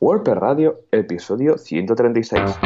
WordPress Radio, episodio 136.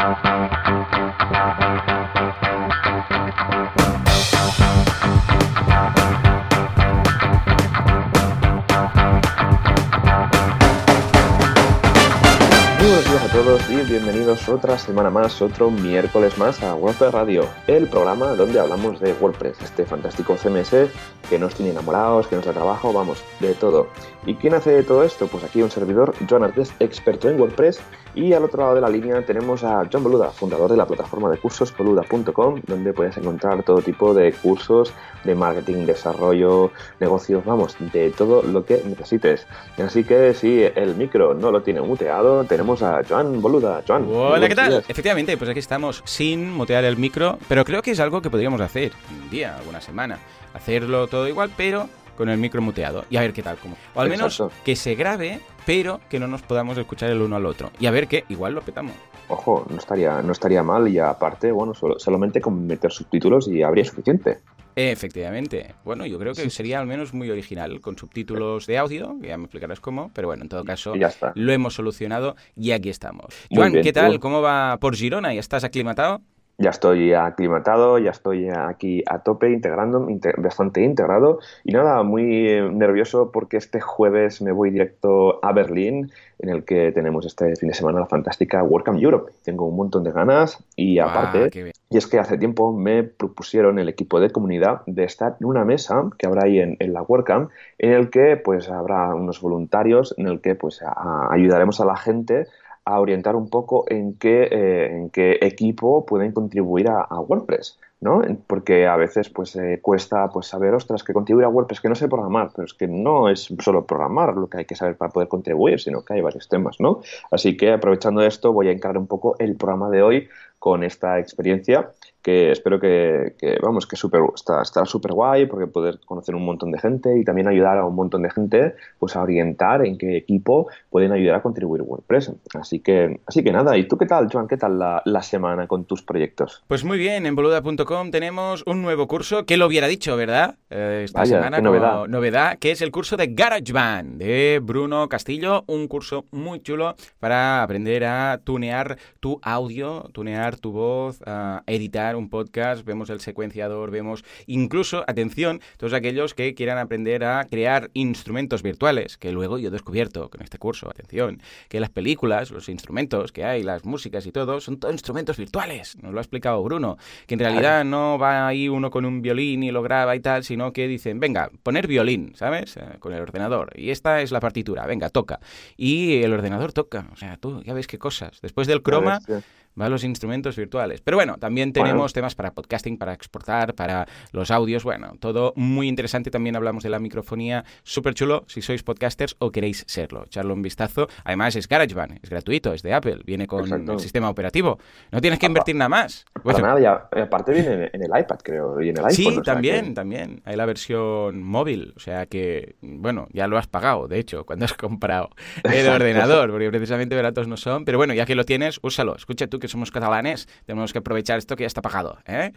Todos y bienvenidos otra semana más, otro miércoles más a WordPress Radio, el programa donde hablamos de WordPress, este fantástico CMS que nos tiene enamorados, que nos da trabajo, vamos, de todo. ¿Y quién hace todo esto? Pues aquí un servidor, Joan Artes, experto en WordPress, y al otro lado de la línea tenemos a John Boluda, fundador de la plataforma de cursos boluda.com, donde puedes encontrar todo tipo de cursos de marketing, desarrollo, negocios, vamos, de todo lo que necesites. Así que si el micro no lo tiene muteado, tenemos a Joan Boluda. Joan. Hola, ¿qué tal? Efectivamente, pues aquí estamos sin mutear el micro, pero creo que es algo que podríamos hacer un día, alguna semana. Hacerlo todo igual, pero con el micro muteado. Y a ver qué tal. Como. O al menos Exacto. que se grabe, pero que no nos podamos escuchar el uno al otro. Y a ver qué, igual lo petamos. Ojo, no estaría, no estaría mal y aparte, bueno, solo- solamente con meter subtítulos y habría suficiente. Efectivamente. Bueno, yo creo que sería al menos muy original, con subtítulos de audio, que ya me explicarás cómo, pero bueno, en todo caso, ya está. lo hemos solucionado y aquí estamos. Muy Juan, bien, ¿qué tal? tú. ¿Cómo va por Girona? ¿Ya estás aclimatado? Ya estoy aclimatado, ya estoy aquí a tope, integrando, inte- bastante integrado. Y nada, muy eh, nervioso porque este jueves me voy directo a Berlín, en el que tenemos este fin de semana la fantástica WordCamp Europe. Tengo un montón de ganas y Ah, aparte, y es que hace tiempo me propusieron el equipo de comunidad de estar en una mesa que habrá ahí en, en la WordCamp, en el que pues habrá unos voluntarios, en el que pues a- ayudaremos a la gente a orientar un poco en qué, eh, en qué equipo pueden contribuir a, WordPress, ¿no? Porque a veces pues eh, cuesta pues saber, ostras, que contribuir a WordPress, que no sé programar, pero es que no es solo programar lo que hay que saber para poder contribuir, sino que hay varios temas, ¿no? Así que aprovechando esto voy a encarar un poco el programa de hoy con esta experiencia que espero que, que, vamos, que super, está, estará súper guay porque poder conocer un montón de gente y también ayudar a un montón de gente pues a orientar en qué equipo pueden ayudar a contribuir WordPress. Así que, así que nada, ¿y tú qué tal, Joan? ¿Qué tal la, la semana con tus proyectos? Pues muy bien, en boluda.com tenemos un nuevo curso, que lo hubiera dicho, ¿verdad? Eh, esta Vaya, semana como novedad. novedad, que es el curso de GarageBand de Bruno Castillo, un curso muy chulo para aprender a tunear tu audio, tunear tu voz, a editar un podcast, vemos el secuenciador, vemos incluso, atención, todos aquellos que quieran aprender a crear instrumentos virtuales, que luego yo he descubierto con este curso, atención, que las películas, los instrumentos que hay, las músicas y todo, son todos instrumentos virtuales. Nos lo ha explicado Bruno, que en realidad no va ahí uno con un violín y lo graba y tal, sino que dicen, venga, poner violín, ¿sabes? Eh, con el ordenador. Y esta es la partitura, venga, toca. Y el ordenador toca. O sea, tú ya ves qué cosas. Después del croma, A ver, sí. Va a los instrumentos virtuales. Pero bueno, también Bueno. tenemos temas para podcasting, para exportar, para los audios. Bueno, todo muy interesante. También hablamos de la microfonía. Súper chulo si sois podcasters o queréis serlo. Echarle un vistazo. Además, es GarageBand, es gratuito, es de Apple, viene con Exacto. el sistema operativo. No tienes que invertir nada más. Para Bueno, nada, ya, eh, aparte viene en el iPad, creo, y en el iPhone. Sí, o sea también, que- también. Hay la versión móvil, o sea que, bueno, ya lo has pagado, de hecho, cuando has comprado el ordenador, porque precisamente baratos no son. Pero bueno, ya que lo tienes, úsalo. Escucha tú que somos catalanes, tenemos que aprovechar esto que ya está pagado. ¿eh?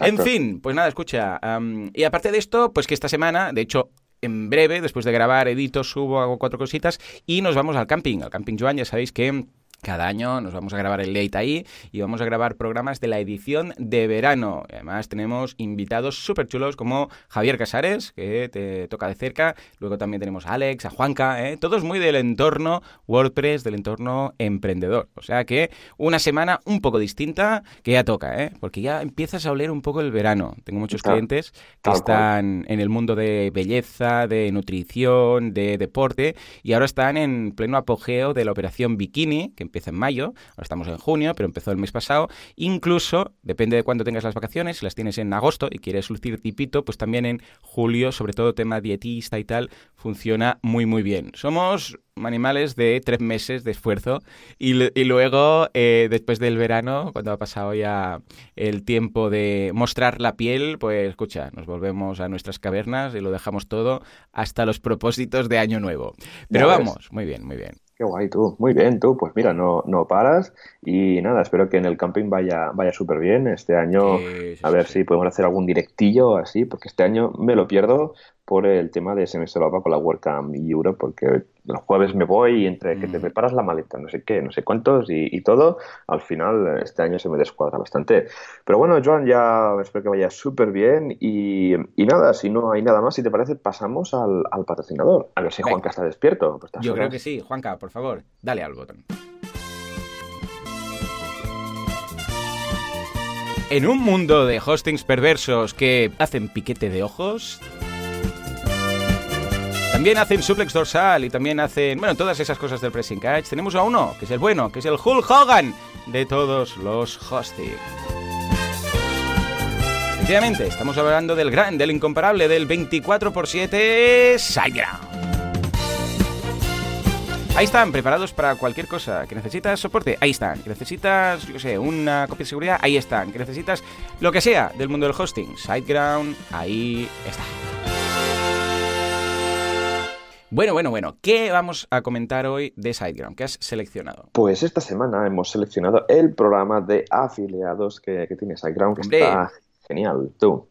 En fin, pues nada, escucha. y aparte de esto, pues que esta semana, de hecho, en breve, después de grabar, edito, subo, hago cuatro cositas y nos vamos al camping. Al camping Joan, ya sabéis que cada año nos vamos a grabar el late ahí y vamos a grabar programas de la edición de verano. Además tenemos invitados súper chulos como Javier Casares, que te toca de cerca. Luego también tenemos a Alex, a Juanca, ¿eh? todos muy del entorno WordPress, del entorno emprendedor. O sea que una semana un poco distinta que ya toca, ¿eh? porque ya empiezas a oler un poco el verano. Tengo muchos clientes que están en el mundo de belleza, de nutrición, de deporte y ahora están en pleno apogeo de la operación Bikini, que empieza en mayo, ahora estamos en junio, pero empezó el mes pasado. Incluso, depende de cuándo tengas las vacaciones, si las tienes en agosto y quieres lucir tipito, pues también en julio, sobre todo tema dietista y tal, funciona muy muy bien. Somos animales de tres meses de esfuerzo y, luego, eh, después del verano, cuando ha pasado ya el tiempo de mostrar la piel, pues escucha, nos volvemos a nuestras cavernas y lo dejamos todo hasta los propósitos de Año Nuevo. Pero vamos, muy bien, muy bien. Qué guay tú, muy bien tú, pues mira, no, no paras. Y nada, espero que en el camping vaya, vaya súper bien este año, Sí, sí, a ver sí. si podemos hacer algún directillo así, porque este año me lo pierdo por el tema de Semester con la WordCamp Europe, porque los jueves me voy y entre que te mm. preparas la maleta, no sé qué, no sé cuántos y, todo, al final este año se me descuadra bastante. Pero bueno, Joan, ya espero que vaya súper bien y, nada, si no hay nada más, si te parece, pasamos al, patrocinador. A ver si Juanca está despierto. Pues Yo creo que sí. Juanca, por favor, dale al botón. En un mundo de hostings perversos que hacen piquete de ojos, también hacen suplex dorsal y también hacen, bueno, todas esas cosas del pressing catch. Tenemos a uno, que es el bueno, que es el Hulk Hogan de todos los hostings. Efectivamente, estamos hablando del gran, del incomparable, del 24x7 Sideground. Ahí están, preparados para cualquier cosa. ¿Que necesitas soporte? Ahí están. ¿Que necesitas, yo sé, una copia de seguridad? Ahí están. ¿Que necesitas lo que sea del mundo del hosting? Sideground, ahí está. Bueno, bueno, bueno, ¿qué vamos a comentar hoy de SiteGround? ¿Qué has seleccionado? Pues esta semana hemos seleccionado el programa de afiliados que, tiene SiteGround, que está genial, tú.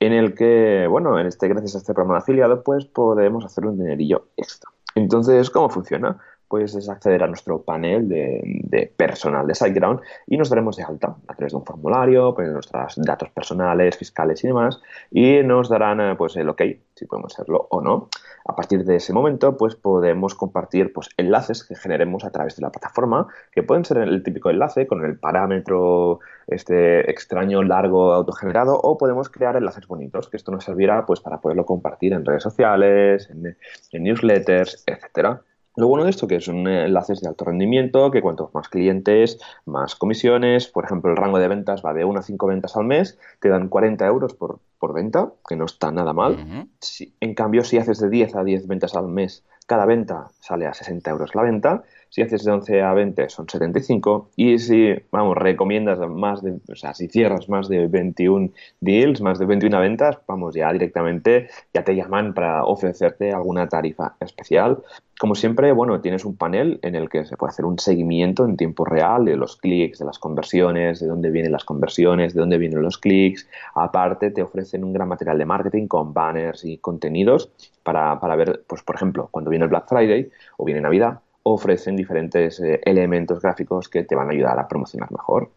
En el que, bueno, en este, gracias a este programa de afiliados, pues podemos hacer un dinerillo extra. Entonces, ¿cómo funciona? Pues es acceder a nuestro panel de, personal de SiteGround y nos daremos de alta a través de un formulario, poner nuestros datos personales, fiscales y demás, y nos darán eh, pues el ok, si podemos hacerlo o no. A partir de ese momento, pues podemos compartir pues, enlaces que generemos a través de la plataforma, que pueden ser el típico enlace con el parámetro este extraño, largo, autogenerado, o podemos crear enlaces bonitos, que esto nos servirá pues, para poderlo compartir en redes sociales, en, en newsletters, etcétera. Lo bueno de esto que son enlaces de alto rendimiento, que cuantos más clientes, más comisiones. Por ejemplo, el rango de ventas va de 1 a 5 ventas al mes, te dan 40 euros por, por venta, que no está nada mal. si, en cambio, si haces de 10 a 10 ventas al mes, cada venta sale a 60 euros la venta. Si haces de 11 a 20 son 75 y si, vamos, recomiendas más de, o sea, si cierras más de 21 deals, más de 21 ventas, vamos, ya directamente ya te llaman para ofrecerte alguna tarifa especial. Como siempre, bueno, tienes un panel en el que se puede hacer un seguimiento en tiempo real de los clics, de las conversiones, de dónde vienen las conversiones, de dónde vienen los clics. Aparte, te ofrecen un gran material de marketing con banners y contenidos para, para ver, pues, por ejemplo, cuando viene el Black Friday o viene Navidad, ofrecen diferentes eh, elementos gráficos que te van a ayudar a promocionar mejor.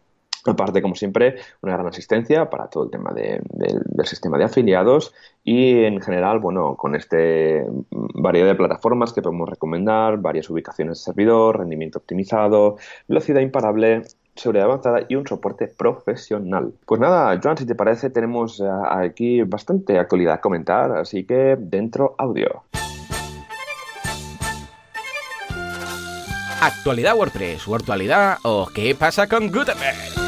Aparte, como siempre, una gran asistencia para todo el tema del sistema de afiliados y en general, bueno, con este variedad de plataformas que podemos recomendar, varias ubicaciones de servidor, rendimiento optimizado, velocidad imparable, seguridad avanzada y un soporte profesional. Pues nada, Joan, si te parece, tenemos eh, aquí bastante actualidad a comentar, así que dentro audio. Actualidad WordPress, o actualidad o qué pasa con Gutenberg.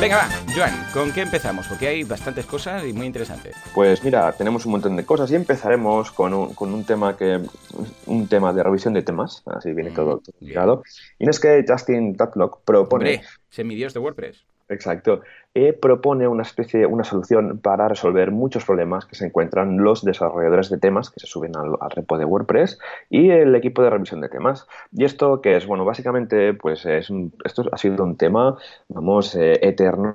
Venga, va, Joan, ¿con qué empezamos? Porque hay bastantes cosas y muy interesantes. Pues mira, tenemos un montón de cosas y empezaremos con un, con un tema que un tema de revisión de temas, así viene mm, todo, todo Y no es que Justin Tatlock propone... Hombre, semidios de WordPress. Exacto. E propone una especie, una solución para resolver muchos problemas que se encuentran los desarrolladores de temas que se suben al, repo de WordPress y el equipo de revisión de temas. Y esto que es, bueno, básicamente, pues es esto ha sido un tema, vamos, eh, eterno,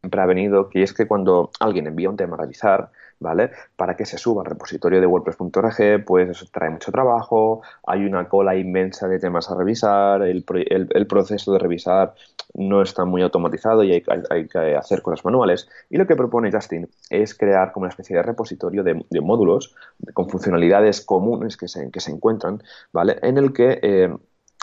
siempre ha venido, que es que cuando alguien envía un tema a revisar, ¿vale? Para que se suba al repositorio de WordPress.org, pues eso trae mucho trabajo, hay una cola inmensa de temas a revisar, el, proceso de revisar no está muy automatizado y hay, que hacer cosas manuales. Y lo que propone Justin es crear como una especie de repositorio de, módulos con funcionalidades comunes que se, que se encuentran, ¿vale? En el que eh,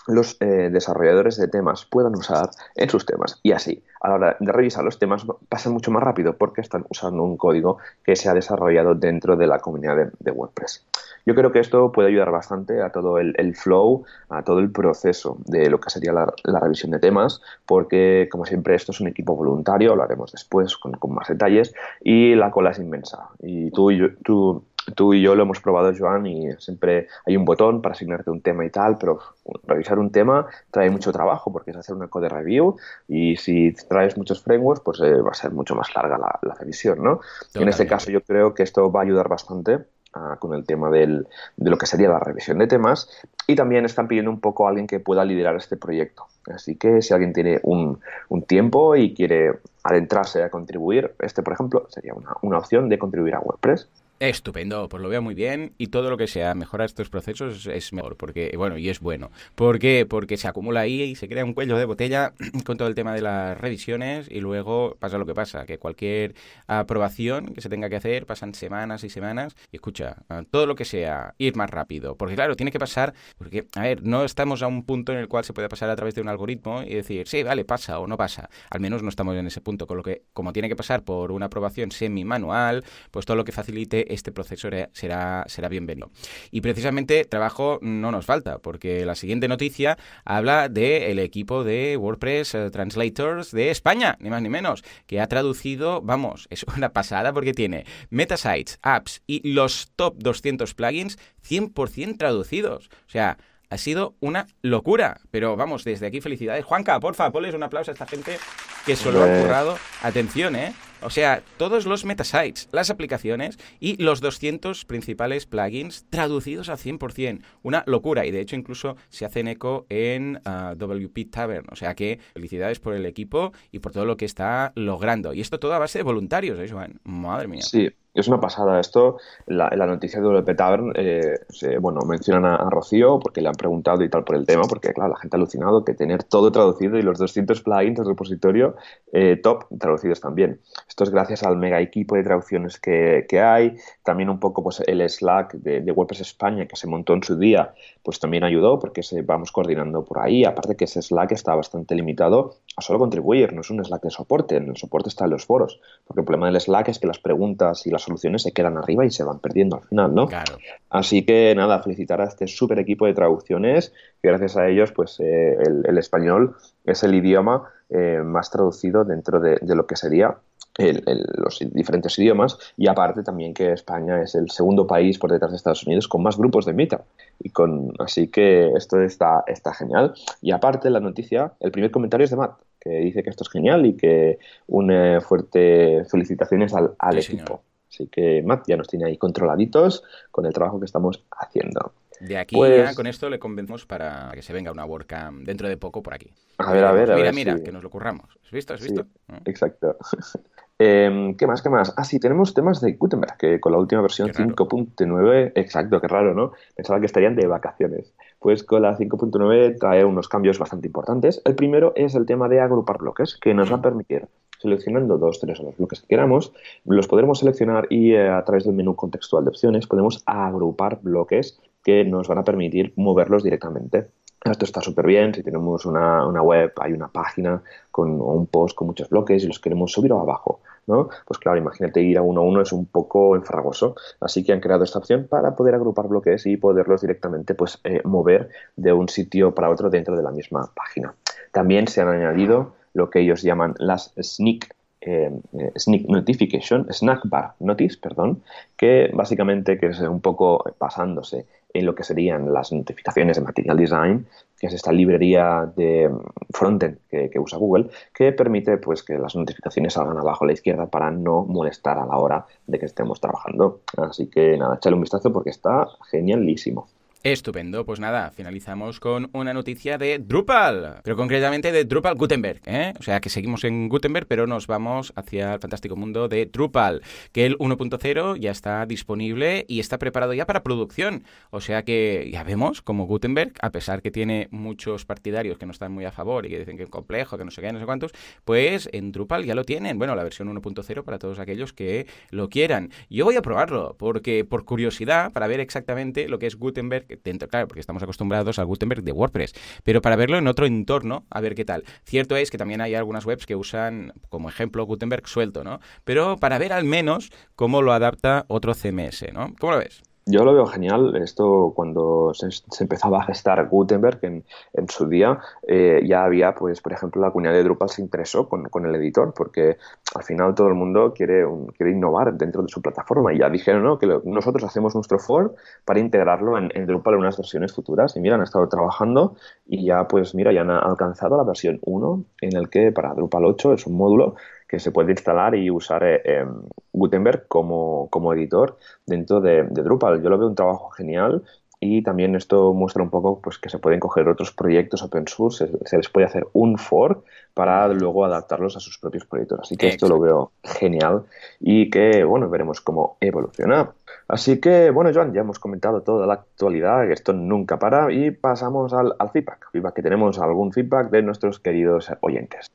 los eh, desarrolladores de temas puedan usar en sus temas. Y así, a la hora de revisar los temas, pasa mucho más rápido porque están usando un código que se ha desarrollado dentro de la comunidad de, WordPress. Yo creo que esto puede ayudar bastante a todo el, flow, a todo el proceso de lo que sería la, revisión de temas, porque, como siempre, esto es un equipo voluntario, lo haremos después con, con más detalles, y la cola es inmensa. Y tú, y yo, tú tú y yo lo hemos probado, Joan, y siempre hay un botón para asignarte un tema y tal, pero revisar un tema trae mucho trabajo porque es hacer una code review y si traes muchos frameworks, pues eh, va a ser mucho más larga la, revisión, ¿no? en este caso yo creo que esto va a ayudar bastante ah, con el tema del, de lo que sería la revisión de temas y también están pidiendo un poco a alguien que pueda liderar este proyecto. Así que si alguien tiene un, un tiempo y quiere adentrarse a contribuir, este por ejemplo sería una, una opción de contribuir a WordPress. Estupendo, pues lo veo muy bien y todo lo que sea mejorar estos procesos es mejor, porque bueno, y es bueno. ¿Por qué? Porque se acumula ahí y se crea un cuello de botella con todo el tema de las revisiones y luego pasa lo que pasa, que cualquier aprobación que se tenga que hacer pasan semanas y semanas y escucha, todo lo que sea ir más rápido, porque claro, tiene que pasar, porque a ver, no estamos a un punto en el cual se puede pasar a través de un algoritmo y decir, sí, vale, pasa o no pasa. Al menos no estamos en ese punto, con lo que como tiene que pasar por una aprobación semi manual, pues todo lo que facilite este proceso será, será bienvenido. Y precisamente trabajo no nos falta, porque la siguiente noticia habla del equipo de WordPress eh, Translators de España, ni más ni menos, que ha traducido, vamos, es una pasada porque tiene metasites, apps y los top 200 plugins 100% traducidos. O sea, ha sido una locura. Pero vamos, desde aquí felicidades. Juanca, porfa, ponles un aplauso a esta gente que solo ha currado. Atención, ¿eh? O sea, todos los metasites, las aplicaciones y los 200 principales plugins traducidos al 100%. Una locura. Y de hecho incluso se hacen eco en ah, WP Tavern. O sea que felicidades por el equipo y por todo lo que está logrando. Y esto todo a base de voluntarios, ¿eh, Joan? Madre mía. Sí, es una pasada esto. La, noticia de WP Tavern, eh, bueno, mencionan a, Rocío porque le han preguntado y tal por el tema, porque claro, la gente ha alucinado que tener todo traducido y los 200 plugins del repositorio eh, top traducidos también. Esto es gracias al mega equipo de traducciones que, que hay. También un poco pues el Slack de, WordPress España que se montó en su día, pues también ayudó porque se, vamos coordinando por ahí. Aparte que ese Slack está bastante limitado a solo contribuir, no es un Slack de soporte. En el soporte está en los foros, porque el problema del Slack es que las preguntas y las soluciones se quedan arriba y se van perdiendo al final, ¿no? Claro. Así que nada, felicitar a este súper equipo de traducciones, que gracias a ellos, pues eh, el, el, español es el idioma eh, más traducido dentro de, de lo que sería el, el, los diferentes idiomas y aparte también que España es el segundo país por detrás de Estados Unidos con más grupos de Meetup y con así que esto está, está genial y aparte la noticia el primer comentario es de Matt que dice que esto es genial y que une fuerte felicitaciones al, al Sí, equipo señor. Así que Matt ya nos tiene ahí controladitos con el trabajo que estamos haciendo De aquí Pues- ya con esto le convencemos para que se venga una WordCamp dentro de poco por aquí. A ver, a ver, a mira, ver mira, si- que nos lo curramos. ¿Has visto? ¿Has visto? Exacto. Em, ¿Qué más? ¿Qué más? Ah, sí, tenemos temas de Gutenberg, que con la última versión Qué raro. 5.9, exacto, qué raro, ¿no? Pensaba que estarían de vacaciones. Pues con la 5.9 trae unos cambios bastante importantes. El primero es el tema de agrupar bloques, que nos va a permitir, seleccionando dos, tres o los bloques que queramos, los podremos seleccionar y eh, a través del menú contextual de opciones podemos agrupar bloques que nos van a permitir moverlos directamente. Esto está súper bien. Si tenemos una, web, hay una página con o un post con muchos bloques y los queremos subir o abajo, ¿no? Pues claro, imagínate ir a uno a uno es un poco enfarragoso. Así que han creado esta opción para poder agrupar bloques y poderlos directamente pues, eh, mover de un sitio para otro dentro de la misma página. También se han añadido lo que ellos llaman las eh, eh, Sneak Notification, Snack Bar Notice, perdón, que básicamente que es un poco basándose en lo que serían las notificaciones de Material Design, que es esta librería de frontend que, que usa Google, que permite pues que las notificaciones salgan abajo a la izquierda para no molestar a la hora de que estemos trabajando. Así que nada, échale un vistazo porque está genialísimo. Estupendo, pues nada, finalizamos con una noticia de Drupal, pero concretamente de Drupal Gutenberg, ¿eh? O sea que seguimos en Gutenberg, pero nos vamos hacia el fantástico mundo de Drupal, que el 1.0 ya está disponible y está preparado ya para producción. O sea que ya vemos como Gutenberg, a pesar que tiene muchos partidarios que no están muy a favor y que dicen que es complejo, que no sé qué, no sé cuántos, pues en Drupal ya lo tienen. Bueno, la versión 1.0 para todos aquellos que lo quieran. Yo voy a probarlo, porque por curiosidad, para ver exactamente lo que es Gutenberg dentro, claro, porque estamos acostumbrados al Gutenberg de WordPress, pero para verlo en otro entorno, a ver qué tal. Cierto es que también hay algunas webs que usan como ejemplo Gutenberg suelto, ¿no? Pero para ver al menos cómo lo adapta otro CMS, ¿no? ¿Cómo lo ves? Yo lo veo genial. Esto cuando se, se empezaba a gestar Gutenberg en, en su día, eh, ya había, pues, por ejemplo, la comunidad de Drupal se interesó con, con, el editor, porque al final todo el mundo quiere, un, quiere innovar dentro de su plataforma. Y ya dijeron, ¿no? Que nosotros hacemos nuestro form para integrarlo en, en, Drupal en unas versiones futuras. Y mira, han estado trabajando y ya, pues, mira, ya han alcanzado la versión 1, en el que para Drupal 8 es un módulo que se puede instalar y usar eh, Gutenberg como, como editor dentro de, de Drupal. Yo lo veo un trabajo genial y también esto muestra un poco pues, que se pueden coger otros proyectos open source, se, les puede hacer un fork para luego adaptarlos a sus propios proyectos. Así que esto lo veo genial y que, bueno, veremos cómo evoluciona. Así que, bueno, Joan, ya hemos comentado toda la actualidad, que esto nunca para y pasamos al, al feedback. Feedback que tenemos algún feedback de nuestros queridos oyentes.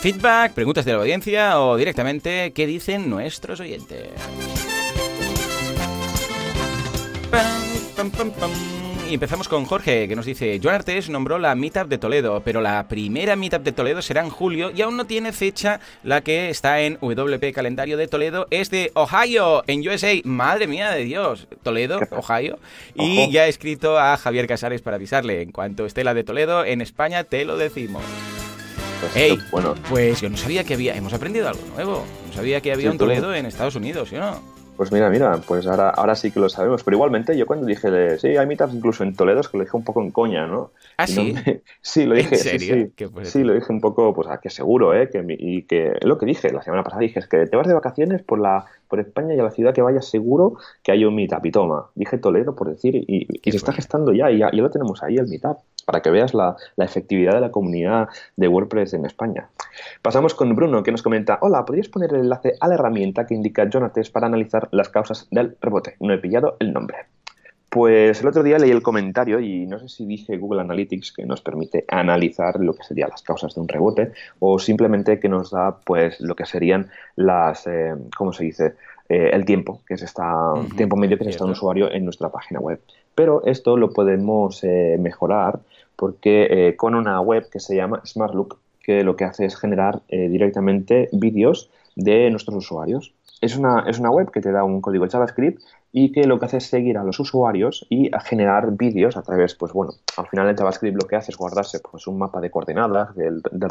Feedback, preguntas de la audiencia o directamente qué dicen nuestros oyentes. Y empezamos con Jorge, que nos dice, Joan Artes nombró la Meetup de Toledo, pero la primera Meetup de Toledo será en julio y aún no tiene fecha. La que está en WP Calendario de Toledo es de Ohio, en USA. Madre mía de Dios, Toledo, Ohio. Y ya he escrito a Javier Casares para avisarle, en cuanto esté la de Toledo en España, te lo decimos. Pues, bueno. pues yo no sabía que había, hemos aprendido algo nuevo. No sabía que había un Toledo en Estados Unidos, ¿sí o no? Pues mira, mira, pues ahora, ahora sí que lo sabemos. Pero igualmente yo cuando dije, de, sí, hay meetups incluso en Toledo, es que lo dije un poco en coña, ¿no? ¿Ah, sí? sí, lo dije. ¿En serio? Sí, sí. lo dije un poco, pues a que seguro, ¿eh? Que, y que lo que dije la semana pasada, dije, es que te vas de vacaciones por la por España y a la ciudad que vayas seguro que hay un meetup. Y toma, dije Toledo por decir, y, se está gestando ya, y ya, ya, lo tenemos ahí, el meetup para que veas la, efectividad de la comunidad de WordPress en España. Pasamos con Bruno, que nos comenta, hola, ¿podrías poner el enlace a la herramienta que indica Jonates para analizar las causas del rebote? No he pillado el nombre. Pues el otro día leí el comentario y no sé si dije Google Analytics que nos permite analizar lo que serían las causas de un rebote o simplemente que nos da pues lo que serían las, eh, ¿cómo se dice? Eh, el tiempo, que es esta, tiempo medio que se está un usuario en nuestra página web. Pero esto lo podemos eh, mejorar porque con una web que se llama SmartLook, que lo que hace es generar directamente vídeos de nuestros usuarios. Es una, es una web que te da un código JavaScript y que lo que hace es seguir a los usuarios y a generar vídeos a través, pues bueno, al final el JavaScript lo que hace es guardarse pues un mapa de coordenadas del, del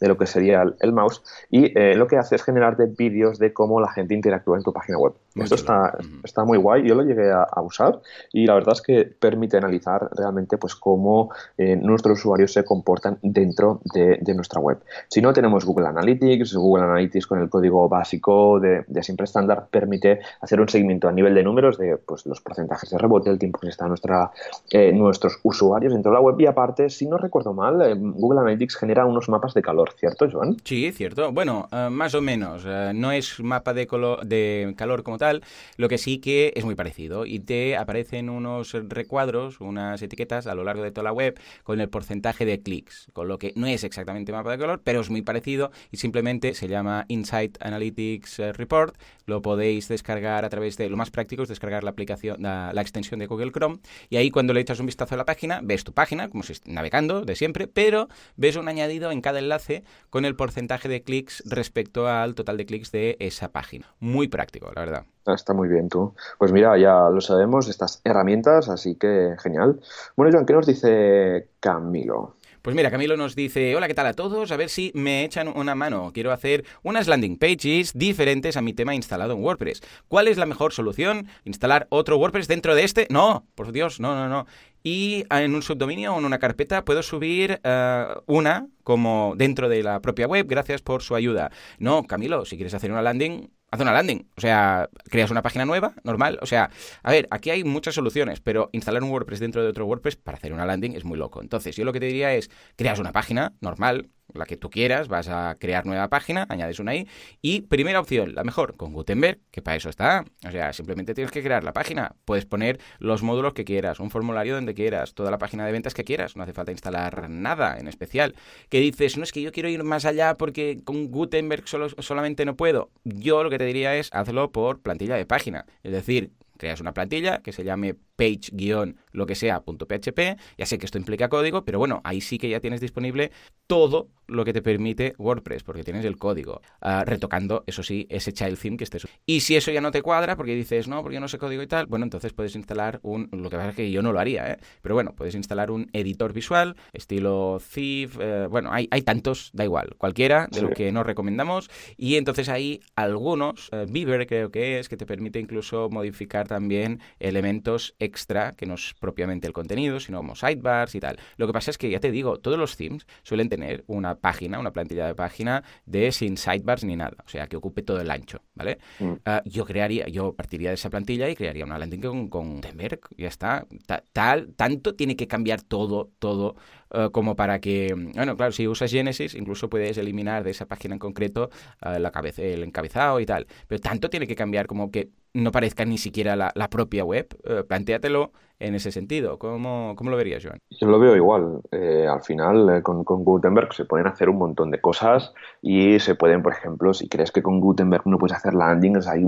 de lo que sería el, mouse y eh, lo que hace es generar vídeos de cómo la gente interactúa en tu página web. Esto está, está muy guay, yo lo llegué a, usar y la verdad es que permite analizar realmente pues cómo eh, nuestros usuarios se comportan dentro de, nuestra web. Si no tenemos Google Analytics, Google Analytics con el código básico de, de siempre estándar permite hacer un seguimiento nivel de números de pues, los porcentajes de rebote, el tiempo que está nuestra, eh, nuestros usuarios dentro de la web y aparte, si no recuerdo mal, eh, Google Analytics genera unos mapas de calor, ¿cierto, Joan? Sí, cierto. Bueno, eh, más o menos. no es mapa de, de calor como tal, lo que sí que es muy parecido y te aparecen unos recuadros, unas etiquetas a lo largo de toda la web con el porcentaje de clics, con lo que no es exactamente mapa de calor, pero es muy parecido y simplemente se llama Insight Analytics Report. Lo podéis descargar a través de lo más práctico es descargar la aplicación, la, extensión de Google Chrome y ahí cuando le echas un vistazo a la página, ves tu página, como si navegando de siempre, pero ves un añadido en cada enlace con el porcentaje de clics respecto al total de clics de esa página. Muy práctico, la verdad. Está muy bien tú. Pues mira, ya lo sabemos, estas herramientas, así que genial. Bueno, Joan, ¿qué nos dice Camilo? Pues mira, Camilo nos dice, hola, ¿qué tal a todos? A ver si me echan una mano. Quiero hacer unas landing pages diferentes a mi tema instalado en WordPress. ¿Cuál es la mejor solución? ¿Instalar otro WordPress dentro de este? No, por Dios, no, no, no. Y en un subdominio o en una carpeta puedo subir eh, una como dentro de la propia web. Gracias por su ayuda. No, Camilo, si quieres hacer una landing, haz una landing. O sea, creas una página nueva, normal. O sea, a ver, aquí hay muchas soluciones, pero instalar un WordPress dentro de otro WordPress para hacer una landing es muy loco. Entonces, yo lo que te diría es, creas una página normal, la que tú quieras, vas a crear nueva página, añades una ahí. Y primera opción, la mejor, con Gutenberg, que para eso está. O sea, simplemente tienes que crear la página. Puedes poner los módulos que quieras, un formulario donde quieras, toda la página de ventas que quieras. No hace falta instalar nada en especial. Que dices, no es que yo quiero ir más allá porque con Gutenberg solo, solamente no puedo. Yo lo que te diría es hazlo por plantilla de página. Es decir, creas una plantilla que se llame page-lo que sea .php. Ya sé que esto implica código, pero bueno, ahí sí que ya tienes disponible todo lo que te permite WordPress, porque tienes el código, ah, retocando, eso sí, ese child theme que estés. Y si eso ya no te cuadra, porque dices, no, porque no sé código y tal, bueno, entonces puedes instalar un, lo que pasa es que yo no lo haría, ¿eh? pero bueno, puedes instalar un editor visual, estilo Thief, eh, bueno, hay, hay tantos, da igual, cualquiera de lo que nos recomendamos, y entonces hay algunos, eh, Beaver creo que es, que te permite incluso modificar también elementos extra que no es propiamente el contenido, sino como sidebars y tal. Lo que pasa es que, ya te digo, todos los themes suelen tener una página, una plantilla de página de sin sidebars ni nada, o sea, que ocupe todo el ancho, ¿vale? Mm. Ah, yo crearía, yo partiría de esa plantilla y crearía una landing con, con Gutenberg, ya está. tal, tanto tiene que cambiar todo, todo eh, como para que, bueno, claro, si usas Genesis, incluso puedes eliminar de esa página en concreto uh, la cabeza, el encabezado y tal. Pero tanto tiene que cambiar como que no parezca ni siquiera la, propia web. Uh, plantéatelo en ese sentido. ¿Cómo, ¿Cómo, lo verías, Joan? Yo lo veo igual. al final, con, con, Gutenberg se pueden hacer un montón de cosas y se pueden, por ejemplo, si crees que con Gutenberg no puedes hacer landings, hay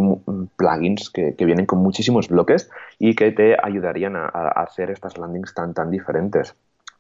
plugins que, vienen con muchísimos bloques y que te ayudarían a, a hacer estas landings tan, tan diferentes.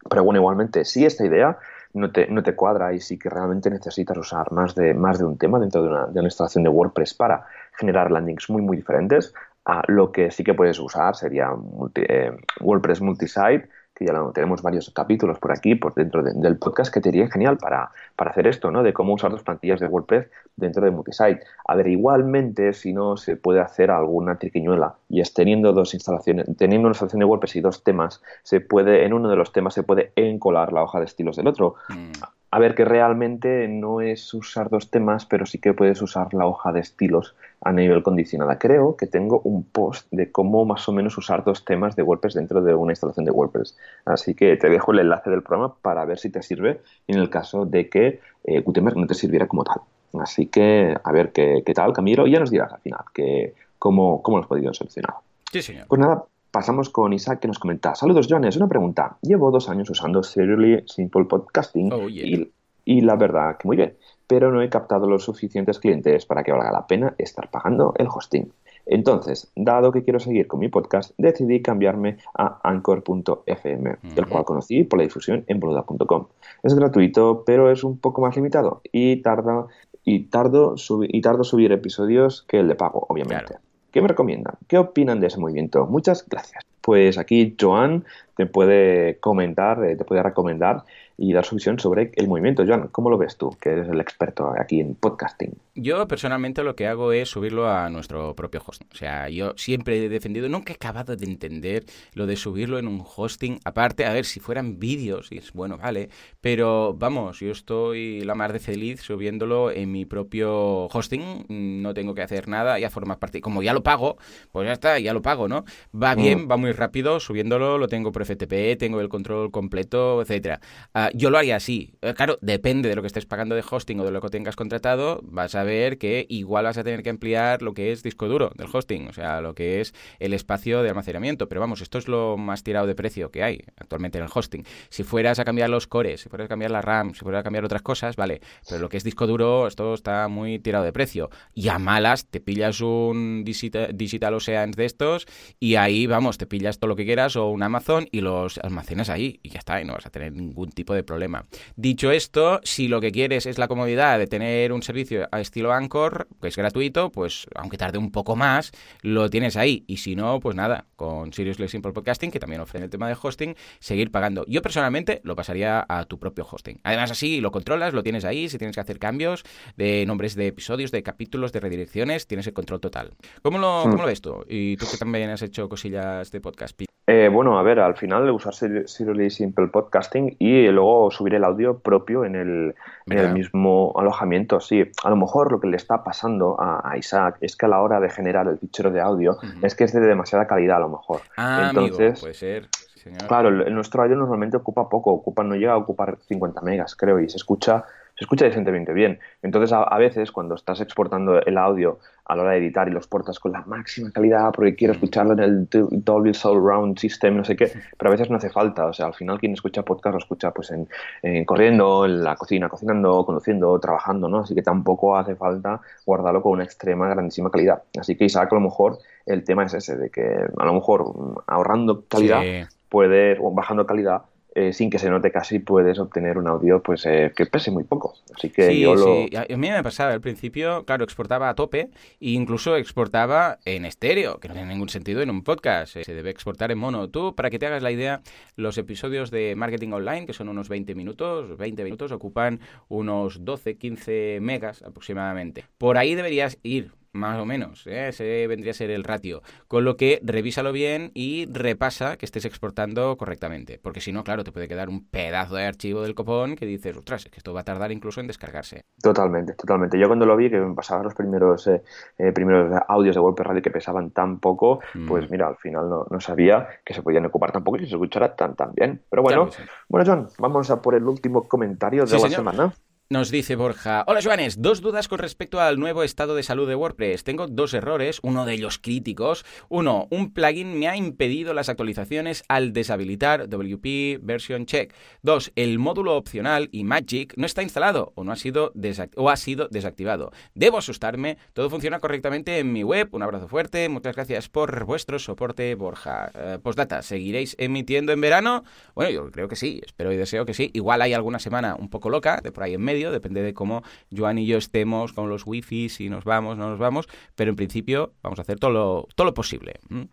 Pero bueno, igualmente, si esta idea no te, no te cuadra y si que realmente necesitas usar más de, más de un tema dentro de una, de una instalación de WordPress para generar landings muy, muy diferentes, a lo que sí que puedes usar sería eh, WordPress Multisite que ya lo, tenemos varios capítulos por aquí, por dentro del podcast, que te iría genial para, para hacer esto, ¿no? De cómo usar dos plantillas de WordPress dentro de Multisite. A ver, igualmente, si no se puede hacer alguna triquiñuela, y es teniendo dos instalaciones, teniendo una instalación de WordPress y dos temas, se puede, en uno de los temas se puede encolar la hoja de estilos del otro. Mm a ver que realmente no es usar dos temas, pero sí que puedes usar la hoja de estilos a nivel condicionada. Creo que tengo un post de cómo más o menos usar dos temas de WordPress dentro de una instalación de WordPress. Así que te dejo el enlace del programa para ver si te sirve en el caso de que eh, Gutenberg no te sirviera como tal. Así que a ver qué, tal, Camilo, y ya nos dirás al final que, cómo, cómo lo has podido solucionar. Sí, señor. Pues nada, pasamos con Isaac que nos comenta, saludos Jones, una pregunta. Llevo dos años usando Serially Simple Podcasting oh, y, y, la verdad que muy bien, pero no he captado los suficientes clientes para que valga la pena estar pagando el hosting. Entonces, dado que quiero seguir con mi podcast, decidí cambiarme a anchor.fm, el cual conocí por la difusión en boluda.com. Es gratuito, pero es un poco más limitado y tarda y tardo, y tardo subir episodios que el de pago, obviamente. ¿Qué me recomiendan? ¿Qué opinan de ese movimiento? Muchas gracias. Pues aquí Joan te puede comentar, eh, te puede recomendar y dar su visión sobre el movimiento. Joan, ¿cómo lo ves tú, que eres el experto aquí en podcasting? Yo personalmente lo que hago es subirlo a nuestro propio hosting. O sea, yo siempre he defendido, nunca he acabado de entender lo de subirlo en un hosting. Aparte, a ver, si fueran vídeos, y es bueno, vale, pero vamos, yo estoy la mar de feliz subiéndolo en mi propio hosting. No tengo que hacer nada, ya forma parte. Como ya lo pago, pues ya está, ya lo pago, ¿no? Va bien, mm. va muy rápido, subiéndolo lo tengo por FTP, tengo el control completo, etcétera. Yo lo haría así. Eh, claro, depende de lo que estés pagando de hosting o de lo que tengas contratado, vas a ver que igual vas a tener que ampliar lo que es disco duro del hosting, o sea, lo que es el espacio de almacenamiento. Pero vamos, esto es lo más tirado de precio que hay actualmente en el hosting. Si fueras a cambiar los cores, si fueras a cambiar la RAM, si fueras a cambiar otras cosas, vale. Pero lo que es disco duro, esto está muy tirado de precio. Y a malas te pillas un Digital, digital Oceans de estos y ahí, vamos, te pillas todo lo que quieras o un Amazon y los almacenas ahí y ya está, y no vas a tener ningún tipo de problema. Dicho esto, si lo que quieres es la comodidad de tener un servicio a estilo Anchor, que es gratuito, pues aunque tarde un poco más, lo tienes ahí. Y si no, pues nada, con Seriously Simple Podcasting, que también ofrece el tema de hosting, seguir pagando. Yo personalmente lo pasaría a tu propio hosting. Además, así lo controlas, lo tienes ahí, si tienes que hacer cambios de nombres de episodios, de capítulos, de redirecciones, tienes el control total. ¿Cómo lo, hmm. ¿cómo lo ves tú? Y tú que también has hecho cosillas de podcast. Eh, bueno, a ver, al final usar Seriously Simple Podcasting y luego subir el audio propio en el, mismo alojamiento. Sí, a lo mejor lo que le está pasando a, Isaac es que a la hora de generar el fichero de audio es que es de demasiada calidad a lo mejor. Ah, Entonces, puede ser. Claro, nuestro audio normalmente ocupa poco, ocupa, no llega a ocupar 50 megas, creo, y se escucha se escucha decentemente bien. Entonces, a, veces, cuando estás exportando el audio a la hora de editar y lo exportas con la máxima calidad porque quiero escucharlo en el Dolby Surround System, no sé qué, pero a veces no hace falta. O sea, al final quien escucha podcast lo escucha pues en, corriendo, en la cocina, cocinando, conduciendo, trabajando, ¿no? Así que tampoco hace falta guardarlo con una extrema, grandísima calidad. Así que Isaac, a lo mejor el tema es ese, de que a lo mejor mm, ahorrando calidad, puede, o bajando calidad, eh, sin que se note casi puedes obtener un audio pues eh, que pese muy poco. Así que sí, yo lo... Sí, a mí me pasaba al principio, claro, exportaba a tope e incluso exportaba en estéreo, que no tiene ningún sentido en un podcast, eh, se debe exportar en mono. Tú, para que te hagas la idea, los episodios de Marketing Online, que son unos 20 minutos, 20 minutos, ocupan unos 12, 15 megas aproximadamente. Por ahí deberías ir más o menos. ¿eh? Ese vendría a ser el ratio. Con lo que revísalo bien y repasa que estés exportando correctamente. Porque si no, claro, te puede quedar un pedazo de archivo del copón que dices, ostras, es que esto va a tardar incluso en descargarse. Totalmente, totalmente. Yo cuando lo vi, que me pasaban los primeros, eh, eh, primeros audios de WordPress Radio que pesaban tan poco, pues mm. mira, al final no, sabía que se podían ocupar tan poco y se escuchara tan, tan bien. Pero bueno, bueno, John, vamos a por el último comentario de la semana. Nos dice Borja, hola Joanes, dos dudas con respecto al nuevo estado de salud de WordPress. Tengo dos errores, uno de ellos críticos. Uno, un plugin me ha impedido las actualizaciones al deshabilitar WP Version Check. Dos, el módulo opcional y Magic no está instalado o, no ha, sido o ha sido desactivado. Debo asustarme, todo funciona correctamente en mi web. Un abrazo fuerte, muchas gracias por vuestro soporte, Borja. Eh, postdata, ¿seguiréis emitiendo en verano? Bueno, yo creo que sí, espero y deseo que sí. Igual hay alguna semana un poco loca, de por ahí en medio depende de cómo Joan y yo estemos con los wifi, si nos vamos, no nos vamos, pero en principio vamos a hacer todo lo, todo lo posible.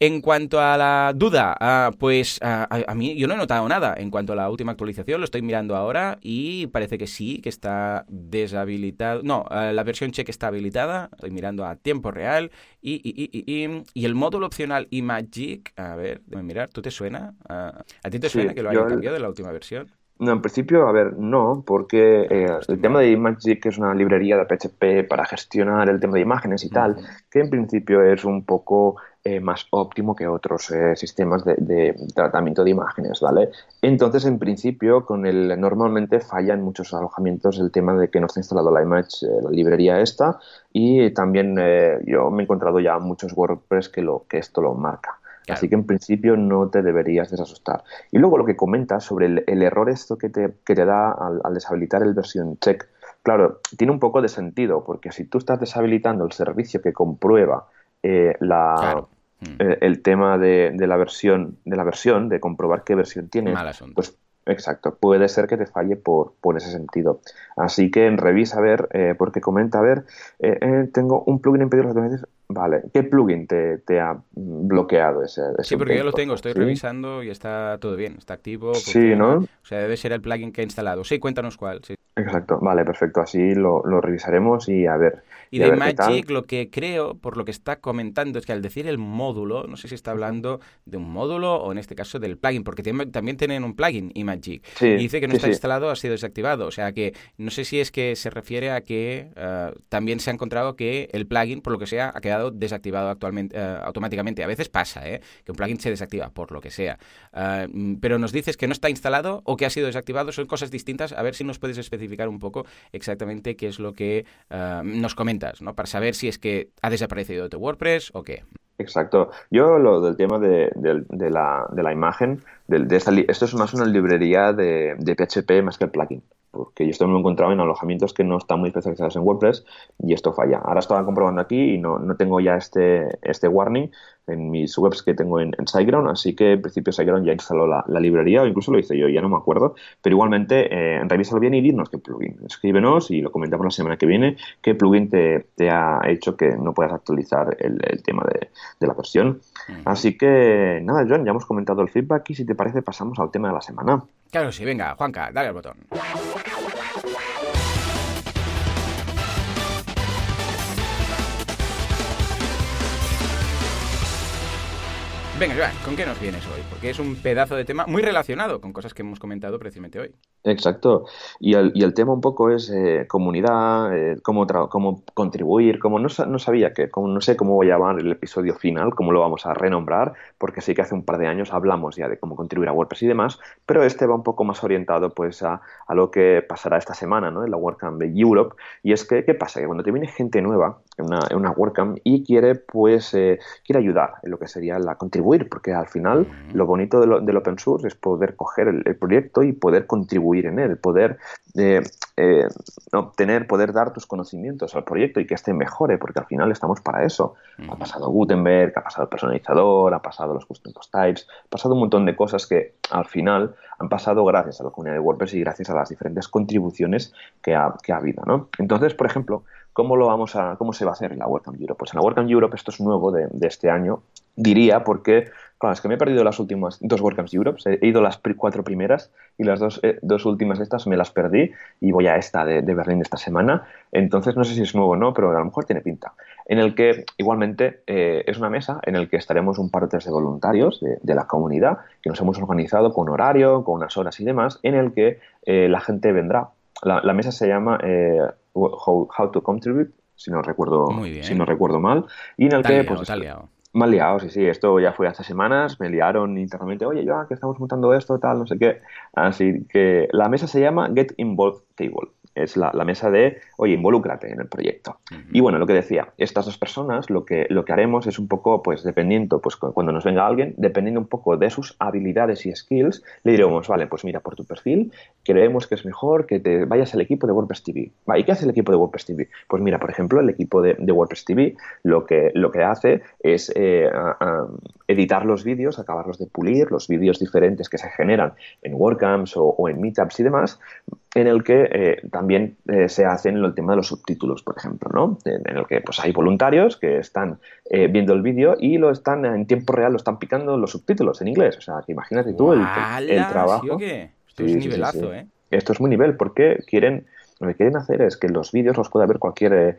En cuanto a la duda, ah, pues ah, a, mí yo no he notado nada en cuanto a la última actualización, lo estoy mirando ahora y parece que sí, que está deshabilitado. No, ah, la versión check está habilitada, estoy mirando a tiempo real y, y, el módulo opcional iMagic, a ver, déjame mirar, ¿tú te suena? ¿A ti te suena que lo hayan cambiado de la última versión? No, en principio, a ver, no, porque eh, el tema de Imagic es una librería de PHP para gestionar el tema de imágenes y tal, que en principio es un poco eh, más óptimo que otros eh, sistemas de, tratamiento de imágenes, ¿vale? Entonces, en principio, con el normalmente falla en muchos alojamientos el tema de que no está instalado la image, la librería esta, y también yo me he encontrado ya muchos WordPress que, lo, que esto lo marca. Así que en principio no te deberías desasustar. Y luego lo que comentas sobre el, error esto que te, que te da al, deshabilitar el version check, claro, tiene un poco de sentido, porque si tú estás deshabilitando el servicio que comprueba eh, la, eh, el tema de, la versión, de la versión, de comprobar qué versión tiene, pues Exacto, puede ser que te falle por, por ese sentido. Así que revisa a ver, eh, porque comenta, a ver, tengo un plugin en pedidos Vale, ¿qué plugin te, te ha bloqueado ese, Sí, porque yo lo tengo, estoy revisando y está todo bien, está activo. Sí, ¿no? O sea, debe ser el plugin que he instalado. Sí, cuéntanos cuál. Sí. Exacto, vale, perfecto. Así lo, lo revisaremos y a ver. Y, de Magic lo que creo, por lo que está comentando, es que al decir el módulo, no sé si está hablando de un módulo o en este caso del plugin, porque también tienen un plugin y Magic. y dice que no está instalado, ha sido desactivado. O sea que no sé si es que se refiere a que eh, también se ha encontrado que el plugin, por lo que sea, ha quedado desactivado actualmente, eh, automáticamente. A veces pasa, ¿eh? Que un plugin se desactiva, por lo que sea. pero nos dices que no está instalado o que ha sido desactivado, son cosas distintas. A ver si nos puedes especificar un poco exactamente qué es lo que nos comenta ¿no? Para saber si es que ha desaparecido de tu WordPress o qué. Exacto. Yo lo del tema de la, imagen, de, esto es más una librería de, PHP más que el plugin porque yo esto me he encontrado en alojamientos que no están muy especializados en WordPress y esto falla. Ahora estaba comprobando aquí y no, no tengo ya este, este warning, en mis webs que tengo en, SiteGround, así que en principio SiteGround ya instaló la, librería o incluso lo hice yo, ya no me acuerdo, pero igualmente eh, revísalo bien y dinos qué plugin. Escríbenos y lo comentamos la semana que viene, qué plugin te, ha hecho que no puedas actualizar el, tema de, la versión. Así que nada, John, ya hemos comentado el feedback y si te parece pasamos al tema de la semana. Claro, sí, venga, Juanca, dale al botón. Venga, Joan, ¿con qué nos vienes hoy? Porque es un pedazo de tema muy relacionado con cosas que hemos comentado precisamente hoy. Exacto. Y el, tema un poco es eh, comunidad, eh, cómo, cómo contribuir, cómo no, sabía que, como, no sé cómo voy a llamar el episodio final, cómo lo vamos a renombrar, porque sí que hace un par de años hablamos ya de cómo contribuir a WordPress y demás, pero este va un poco más orientado pues a, a lo que pasará esta semana, ¿no? En la WordCamp de Europe. Y es que, ¿qué pasa? Que cuando te viene gente nueva en una, en una WordCamp y quiere, pues, eh, quiere ayudar en lo que sería la contribución porque al final lo bonito del open source es poder coger el, proyecto y poder contribuir en él, poder eh, eh, obtener, poder dar tus conocimientos al proyecto y que este mejore, porque al final estamos para eso. Ha pasado Gutenberg, ha pasado el personalizador, ha pasado los custom types, ha pasado un montón de cosas que al final han pasado gracias a la comunidad de WordPress y gracias a las diferentes contribuciones que ha, que ha habido. ¿no? Entonces, por ejemplo, ¿Cómo lo vamos a, cómo se va a hacer la WordCamp Europe? Pues en la WordCamp Europe, esto es nuevo de, este año, diría, porque Claro, es que me he perdido las últimas dos WordCamps Europe, he ido las cuatro primeras y las dos, eh, dos últimas estas me las perdí y voy a esta de, Berlín esta semana. Entonces no sé si es nuevo o no, pero a lo mejor tiene pinta. En el que igualmente eh, es una mesa en el que estaremos un par de tres de voluntarios de, la comunidad que nos hemos organizado con horario, con unas horas y demás, en el que eh, la gente vendrá. La, la, mesa se llama how, how, to Contribute, si no recuerdo, si no recuerdo mal, y en el que... Liado, pues, liado. Me han liado, sí, sí, esto ya fue hace semanas, me liaron internamente, oye, yo que estamos montando esto, tal, no sé qué. Así que la mesa se llama Get Involved Table es la, la, mesa de, oye, involúcrate en el proyecto. Uh -huh. Y bueno, lo que decía, estas dos personas lo que, lo que haremos es un poco, pues dependiendo, pues cuando nos venga alguien, dependiendo un poco de sus habilidades y skills, le diremos, vale, pues mira, por tu perfil, creemos que es mejor que te vayas al equipo de WordPress TV. ¿Y qué hace el equipo de WordPress TV? Pues mira, por ejemplo, el equipo de, de WordPress TV lo que, lo que hace es eh, a, a editar los vídeos, acabarlos de pulir, los vídeos diferentes que se generan en WordCamps o, o en Meetups y demás, en el que eh, también eh, se hacen el tema de los subtítulos, por ejemplo, ¿no? En, en el que pues hay voluntarios que están eh, viendo el vídeo y lo están en tiempo real, lo están picando los subtítulos en inglés. O sea, que imagínate tú el, el, trabajo. ¿sí o qué? Esto sí, es nivelazo, sí, ¿eh? Esto es muy nivel porque quieren lo que quieren hacer es que los vídeos los pueda ver cualquier eh,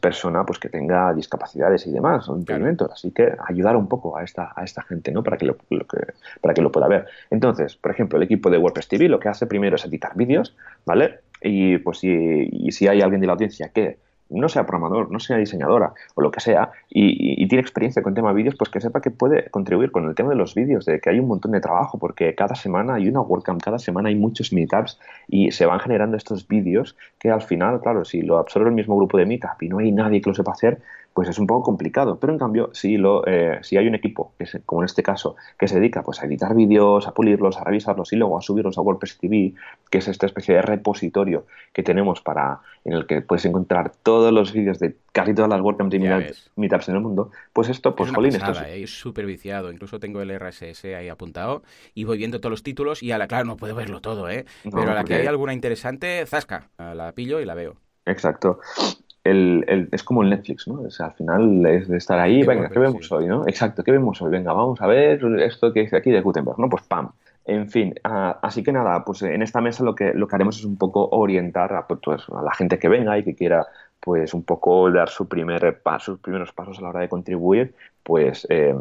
persona pues que tenga discapacidades y demás impedimentos así que ayudar un poco a esta a esta gente no para que lo, lo, que para que lo pueda ver. Entonces por ejemplo el equipo de WordPress TV lo que hace primero es editar vídeos vale y pues si, y si hay alguien de la audiencia que no sea programador, no sea diseñadora o lo que sea, y, y, tiene experiencia con tema vídeos, pues que sepa que puede contribuir con el tema de los vídeos, de que hay un montón de trabajo, porque cada semana hay una WordCamp, cada semana hay muchos meetups y se van generando estos vídeos que al final, claro, si lo absorbe el mismo grupo de meetup y no hay nadie que lo sepa hacer, pues es un poco complicado. Pero en cambio, si, lo, eh, si hay un equipo, que es, como en este caso, que se dedica pues, a editar vídeos, a pulirlos, a revisarlos y luego a subirlos a WordPress TV, que es esta especie de repositorio que tenemos para en el que puedes encontrar todos los vídeos de casi todas las WordCamps y meetups en el mundo, pues esto, pues es jolín, pasada, esto es... ¿eh? súper viciado. Incluso tengo el RSS ahí apuntado y voy viendo todos los títulos y a la claro no puedo verlo todo, ¿eh? No, Pero a la porque... que hay alguna interesante, zasca, la pillo y la veo. Exacto el, el, es como el Netflix, ¿no? O sea, al final es de estar ahí, venga, ¿qué vemos sí. hoy, no? Exacto, ¿qué vemos hoy? Venga, vamos a ver esto que dice aquí de Gutenberg, ¿no? Pues pam. En fin, uh, así que nada, pues en esta mesa lo que, lo que haremos es un poco orientar a, pues, a la gente que venga y que quiera pues un poco dar su primer paso, sus primeros pasos a la hora de contribuir pues eh,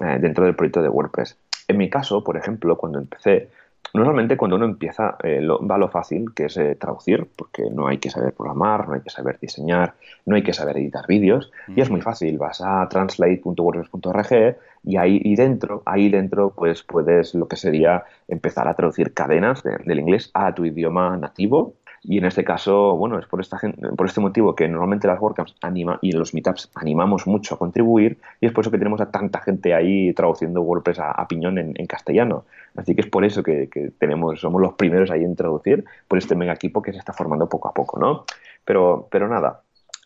eh, dentro del proyecto de WordPress. En mi caso, por ejemplo, cuando empecé, Normalmente cuando uno empieza eh, lo, va lo fácil, que es eh, traducir, porque no hay que saber programar, no hay que saber diseñar, no hay que saber editar vídeos, mm -hmm. y es muy fácil, vas a translate.wordpress.org y ahí y dentro, ahí dentro pues puedes lo que sería empezar a traducir cadenas de, del inglés a tu idioma nativo, y en este caso, bueno, es por, esta, por este motivo que normalmente las WordCamps anima, y los meetups animamos mucho a contribuir y es por eso que tenemos a tanta gente ahí traduciendo WordPress a, a piñón en, en, castellano. Así que es por eso que, tenemos, somos los primeros ahí en traducir, por este mega equipo que se está formando poco a poco, ¿no? Pero, pero nada,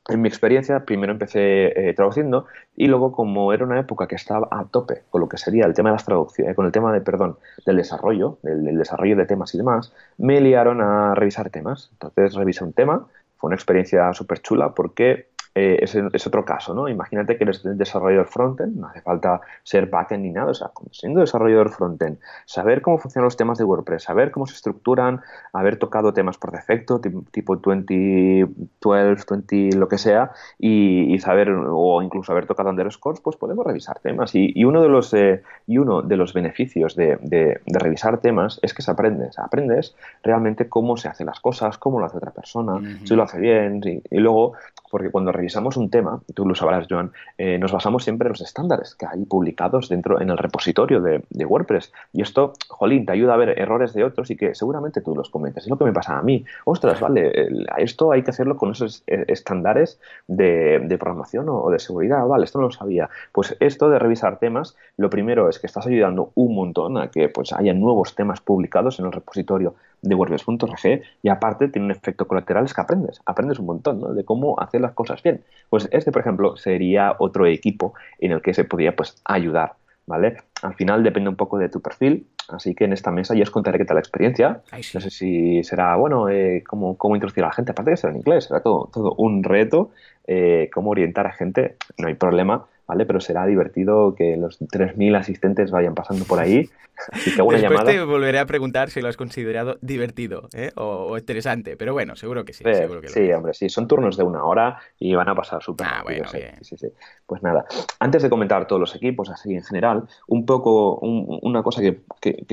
en mi experiencia, primero empecé eh, traduciendo y luego, como era una época que estaba a tope con lo que sería el tema de las traducciones, eh, con el tema de, perdón, del desarrollo, del, del, desarrollo de temas y demás, me liaron a revisar temas. Entonces, revisé un tema, fue una experiencia súper chula porque eh, es, es, otro caso, ¿no? Imagínate que eres desarrollador frontend, no hace falta ser backend ni nada, o sea, siendo desarrollador frontend, saber cómo funcionan los temas de WordPress, saber cómo se estructuran, haber tocado temas por defecto, tipo 20, 12, 20, lo que sea, y, y saber, o incluso haber tocado underscores, pues podemos revisar temas. Y, y uno, de los, eh, y uno de los beneficios de, de, de, revisar temas es que se aprende, o sea, aprendes realmente cómo se hacen las cosas, cómo lo hace otra persona, uh -huh. si lo hace bien, y luego, porque cuando revisamos un tema, tú lo sabrás, Joan, eh, nos basamos siempre en los estándares que hay publicados dentro en el repositorio de, de, WordPress. Y esto, jolín, te ayuda a ver errores de otros y que seguramente tú los comentes. Es lo que me pasa a mí. Ostras, vale, esto hay que hacerlo con esos eh, estándares de, de programación o, de seguridad. Vale, esto no lo sabía. Pues esto de revisar temas, lo primero es que estás ayudando un montón a que pues, haya nuevos temas publicados en el repositorio de WordPress.org y aparte tiene un efecto colateral es que aprendes, aprendes un montón ¿no? de cómo hacer las cosas bien. Pues este, por ejemplo, sería otro equipo en el que se podría pues ayudar, ¿vale? Al final depende un poco de tu perfil, así que en esta mesa ya os contaré qué tal la experiencia. Ay, sí. No sé si será, bueno, eh, cómo, cómo introducir a la gente, aparte de ser en inglés, será todo, todo un reto, eh, cómo orientar a gente, no hay problema, ¿vale? Pero será divertido que los 3.000 asistentes vayan pasando por ahí. Así que una Después te volveré a preguntar si lo has considerado divertido ¿eh? o, interesante, pero bueno, seguro que sí. sí, hombre, sí, son turnos de una hora y van a pasar súper ah, bueno, Sí, sí, Pues nada, antes de comentar todos los equipos así en general, un poco una cosa que,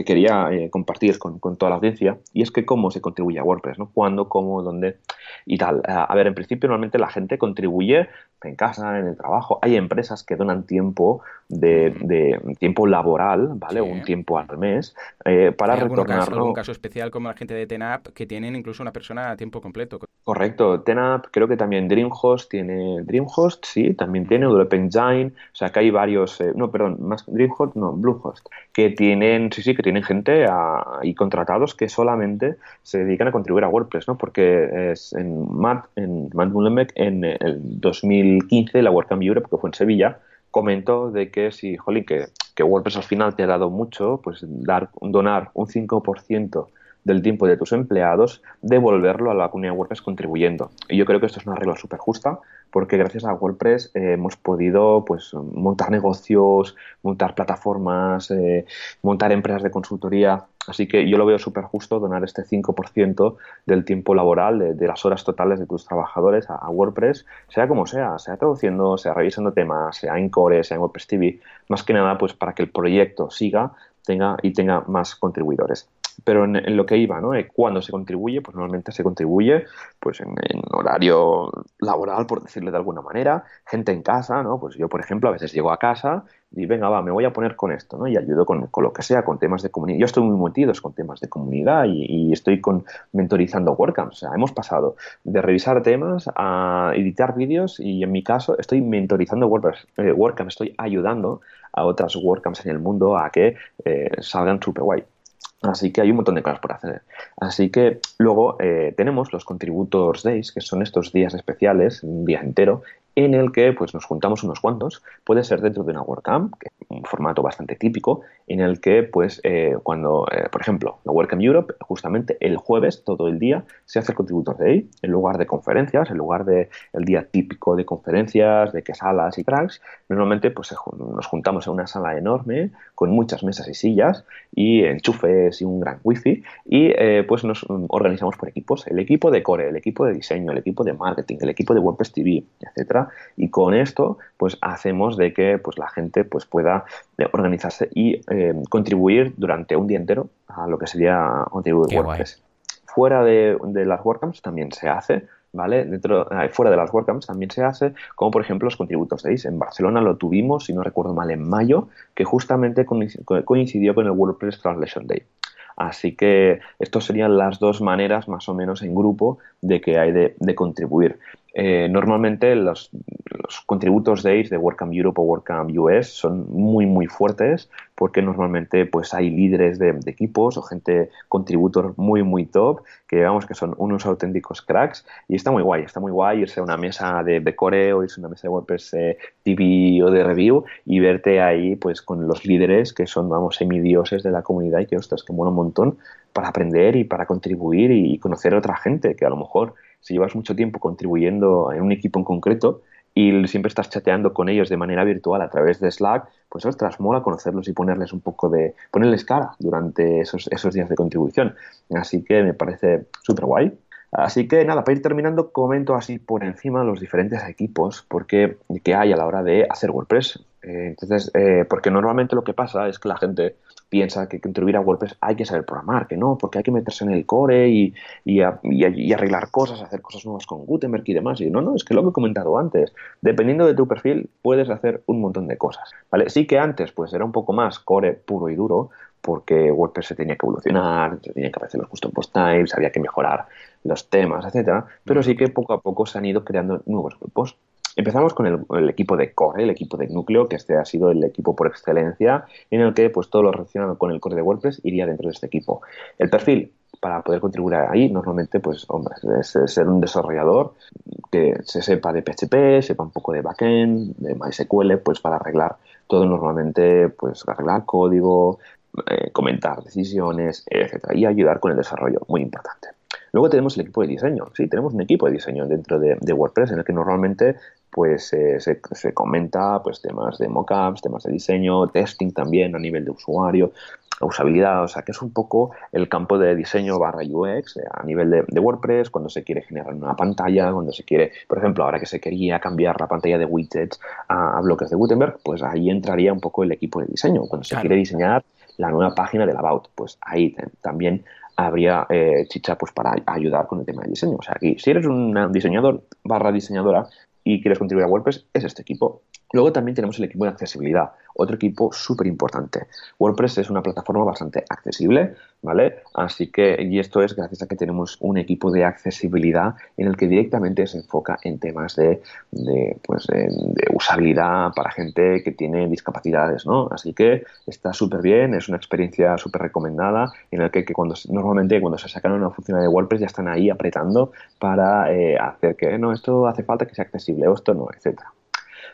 quería eh, compartir con, toda la audiencia y es que cómo se contribuye a WordPress, ¿no? Cuándo, cómo, dónde y tal. A ver, en principio normalmente la gente contribuye en casa, en el trabajo. Hay empresas que donan tiempo de, tiempo laboral, ¿vale? Un tiempo al mes eh, para retornarlo. Caso, caso especial como la gente de Tenap que tienen incluso una persona a tiempo completo. Correcto. Tenap, creo que también DreamHost tiene DreamHost, sí, también tiene WP Engine, o sea que hay varios, eh, no, perdón, más DreamHost, no, Bluehost, que tienen, sí, sí, que tienen gente ahí contratados que solamente se dedican a contribuir a WordPress, ¿no? Porque es en Matt, en Matt Mullenbeck, en el 2015, la WordCamp Europe, que fue en Sevilla, comentó de que si, jolín, que, que WordPress al final te ha dado mucho, pues dar, donar un 5% del tiempo de tus empleados, devolverlo a la comunidad WordPress contribuyendo. Y yo creo que esto es una regla súper justa porque gracias a WordPress eh, hemos podido pues, montar negocios, montar plataformas, eh, montar empresas de consultoría. Así que yo lo veo súper justo donar este 5% del tiempo laboral, de, las horas totales de tus trabajadores a, WordPress, sea como sea, sea traduciendo, sea revisando temas, sea en Core, sea en WordPress TV, más que nada pues para que el proyecto siga tenga y tenga más contribuidores pero en, lo que iba, ¿no? Eh, cuando se contribuye, pues normalmente se contribuye pues en, horario laboral, por decirlo de alguna manera, gente en casa, ¿no? Pues yo, por ejemplo, a veces llego a casa y venga, va, me voy a poner con esto, ¿no? Y ayudo con, lo que sea, con temas de comunidad. Yo estoy muy metido con temas de comunidad y, estoy con mentorizando WordCamps. O sea, hemos pasado de revisar temas a editar vídeos y en mi caso estoy mentorizando WordPress, eh, WordCamp, estoy ayudando a otras WordCamps en el mundo a que eh, salgan super guay. Así que hay un montón de cosas por hacer. Así que luego eh, tenemos los Contributors Days, que son estos días especiales, un día entero, en el que pues, nos juntamos unos cuantos. Puede ser dentro de una WordCamp, que es un formato bastante típico, en el que, pues, eh, cuando, eh, por ejemplo, la WordCamp Europe, justamente el jueves, todo el día, se hace el Contributor Day, en lugar de conferencias, en lugar de el día típico de conferencias, de que salas y tracks, normalmente pues, nos juntamos en una sala enorme, con muchas mesas y sillas, y enchufes y un gran wifi, y eh, pues nos organizamos por equipos. El equipo de core, el equipo de diseño, el equipo de marketing, el equipo de WordPress TV, etcétera, y con esto pues hacemos de que pues la gente pues pueda eh, organizarse y eh, contribuir durante un día entero a lo que sería contribuir WordPress. Fuera de, las WordCamps también se hace, ¿vale? Dentro, eh, fuera de las WordCamps también se hace, como por ejemplo los contributos de En Barcelona lo tuvimos, si no recuerdo mal, en mayo, que justamente coincidió con el WordPress Translation Day. Así que estas serían las dos maneras más o menos en grupo de que hay de contribuir. Eh, normalmente los, contributos de de WordCamp Europe o WordCamp US son muy muy fuertes porque normalmente pues hay líderes de, equipos o gente contributor muy muy top que digamos que son unos auténticos cracks y está muy guay, está muy guay irse a una mesa de, de core o irse a una mesa de WordPress eh, TV o de review y verte ahí pues con los líderes que son vamos semidioses de la comunidad y que ostras que mola un montón para aprender y para contribuir y conocer a otra gente que a lo mejor si llevas mucho tiempo contribuyendo en un equipo en concreto y siempre estás chateando con ellos de manera virtual a través de Slack, pues ostras, mola conocerlos y ponerles un poco de, ponerles cara durante esos, esos días de contribución. Así que me parece súper guay. Así que nada, para ir terminando, comento así por encima los diferentes equipos porque, que hay a la hora de hacer WordPress. Eh, entonces, eh, porque normalmente lo que pasa es que la gente piensa que contribuir a WordPress hay que saber programar, que no, porque hay que meterse en el core y, y, arreglar cosas, hacer cosas nuevas con Gutenberg y demás. Y no, no, es que lo que he comentado antes, dependiendo de tu perfil, puedes hacer un montón de cosas. ¿vale? Sí que antes pues era un poco más core puro y duro, porque WordPress se tenía que evolucionar, se tenía que aparecer los custom post types, había que mejorar los temas, etcétera, pero sí que poco a poco se han ido creando nuevos grupos. Empezamos con el, equipo de core, el equipo de núcleo, que este ha sido el equipo por excelencia, en el que pues todo lo relacionado con el core de WordPress iría dentro de este equipo. El perfil, para poder contribuir ahí, normalmente, pues, hombre, es, ser un desarrollador que se sepa de PHP, sepa un poco de backend, de MySQL, pues para arreglar todo normalmente, pues arreglar código, eh, comentar decisiones, etcétera, y ayudar con el desarrollo, muy importante. Luego tenemos el equipo de diseño. Sí, tenemos un equipo de diseño dentro de, WordPress en el que normalmente pues eh, se, se, comenta pues temas de mockups, temas de diseño, testing también a nivel de usuario, usabilidad, o sea que es un poco el campo de diseño barra UX eh, a nivel de, WordPress, cuando se quiere generar una pantalla, cuando se quiere, por ejemplo, ahora que se quería cambiar la pantalla de widgets a, bloques de Gutenberg, pues ahí entraría un poco el equipo de diseño. Cuando se quiere diseñar la nueva página del About, pues ahí también habría eh, chicha pues para ayudar con el tema de diseño. O sea, aquí, si eres un diseñador barra diseñadora y quieres contribuir a WordPress, es este equipo. Luego también tenemos el equipo de accesibilidad, otro equipo súper importante. WordPress es una plataforma bastante accesible, ¿vale? Así que, y esto es gracias a que tenemos un equipo de accesibilidad en el que directamente se enfoca en temas de, pues, de, usabilidad para gente que tiene discapacidades, ¿no? Así que está súper bien, es una experiencia súper recomendada en el que, cuando normalmente cuando se sacan una función de WordPress ya están ahí apretando para eh, hacer que, no, esto hace falta que sea accesible o esto no, etcétera.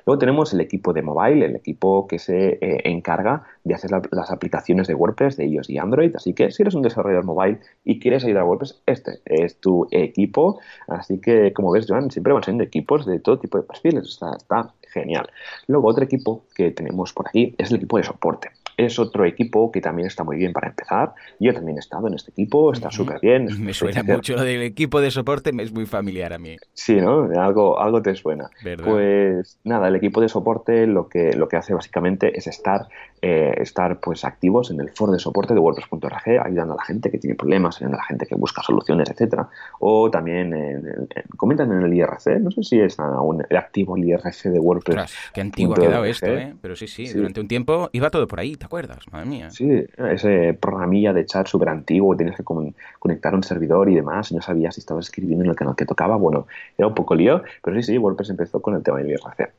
Luego tenemos el equipo de mobile, el equipo que se eh, encarga de hacer las aplicaciones de WordPress de iOS y Android. Así que si eres un desarrollador mobile y quieres ayudar a WordPress, este es tu equipo. Así que, como ves, Joan, siempre van siendo equipos de todo tipo de perfiles. Está, está genial. Luego, otro equipo que tenemos por aquí es el equipo de soporte es otro equipo que también está muy bien para empezar. Yo también he estado en este equipo, está súper bien. Me suena mucho lo del equipo de soporte, me es muy familiar a mí. Sí, ¿no? Algo, algo te suena. Pues nada, el equipo de soporte lo que, lo que hace básicamente es estar, eh, estar pues activos en el foro de soporte de WordPress.org, ayudando a la gente que tiene problemas, ayudando a la gente que busca soluciones, etcétera. O también comentan en el IRC, no sé si es aún activo el IRC de WordPress. qué antiguo ha quedado esto, ¿eh? Pero sí, sí, durante un tiempo iba todo por ahí. ¿te acuerdas? Madre mía. Sí, ese programilla de chat súper antiguo, tenías que conectar a un servidor y demás, y no sabías si estabas escribiendo en el canal que tocaba. Bueno, era un poco lío, pero sí, sí, WordPress empezó con el tema de IRC.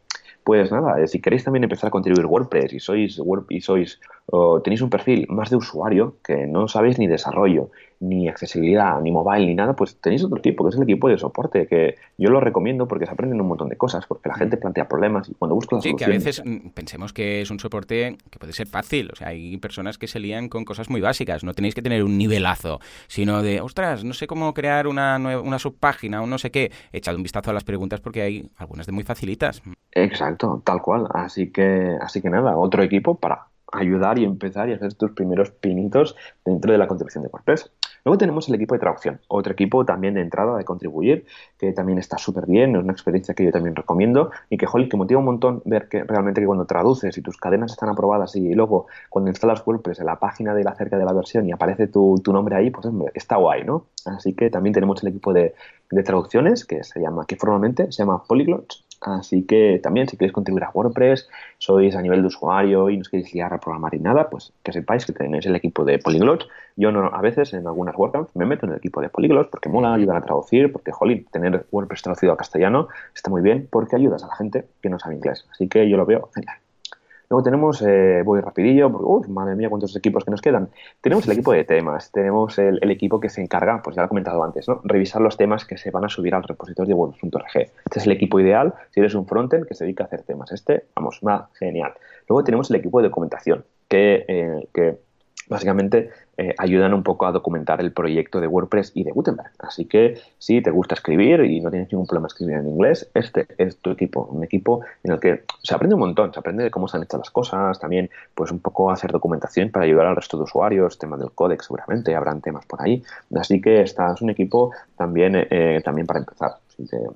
Pues nada, eh, si queréis también empezar a contribuir WordPress y sois, y sois tenéis un perfil más de usuario, que no sabéis ni desarrollo, ni accesibilidad, ni mobile, ni nada, pues tenéis otro equipo, que es el equipo de soporte, que yo lo recomiendo porque se aprenden un montón de cosas, porque la gente plantea problemas y cuando busca la Sí, que a veces mm, pensemos que es un soporte que puede ser fácil, o sea, hay personas que se lían con cosas muy básicas, no tenéis que tener un nivelazo, sino de, ostras, no sé cómo crear una, una subpágina o no sé qué, echad un vistazo a las preguntas porque hay algunas de muy facilitas. Exacto, tal cual, así que, así que nada, otro equipo para ayudar y empezar y hacer tus primeros pinitos dentro de la contribución de WordPress. Luego tenemos el equipo de traducción, otro equipo también de entrada, de contribuir, que también está súper bien, es una experiencia que yo también recomiendo y que, joder, que motiva un montón ver que realmente que cuando traduces y tus cadenas están aprobadas y luego cuando instalas WordPress en la página de la acerca de la versión y aparece tu, tu nombre ahí, pues está guay, ¿no? Así que también tenemos el equipo de, de traducciones que se llama, que formalmente se llama Polyglots Así que también si queréis contribuir a WordPress, sois a nivel de usuario y no os queréis liar a programar y nada, pues que sepáis que tenéis el equipo de Polyglot. Yo no, a veces en algunas WordCamps me meto en el equipo de Polyglot porque mola, ayudar a traducir, porque, jolín, tener WordPress traducido a castellano está muy bien porque ayudas a la gente que no sabe inglés. Así que yo lo veo genial. Luego tenemos, eh, voy rapidillo, madre mía, cuántos equipos que nos quedan. Tenemos el equipo de temas, tenemos el, equipo que se encarga, pues ya lo he comentado antes, ¿no? Revisar los temas que se van a subir al repositorio de WordPress.org. Este es el equipo ideal si eres un frontend que se dedica a hacer temas. Este, vamos, va genial. Luego tenemos el equipo de documentación, que, eh, que básicamente eh, ayudan un poco a documentar el proyecto de WordPress y de Gutenberg. Así que si te gusta escribir y no tienes ningún problema escribir en inglés, este es tu equipo, un equipo en el que se aprende un montón, se aprende de cómo se han hecho las cosas, también pues un poco hacer documentación para ayudar al resto de usuarios, tema del códex seguramente, habrán temas por ahí. Así que estás un equipo también, eh, también para empezar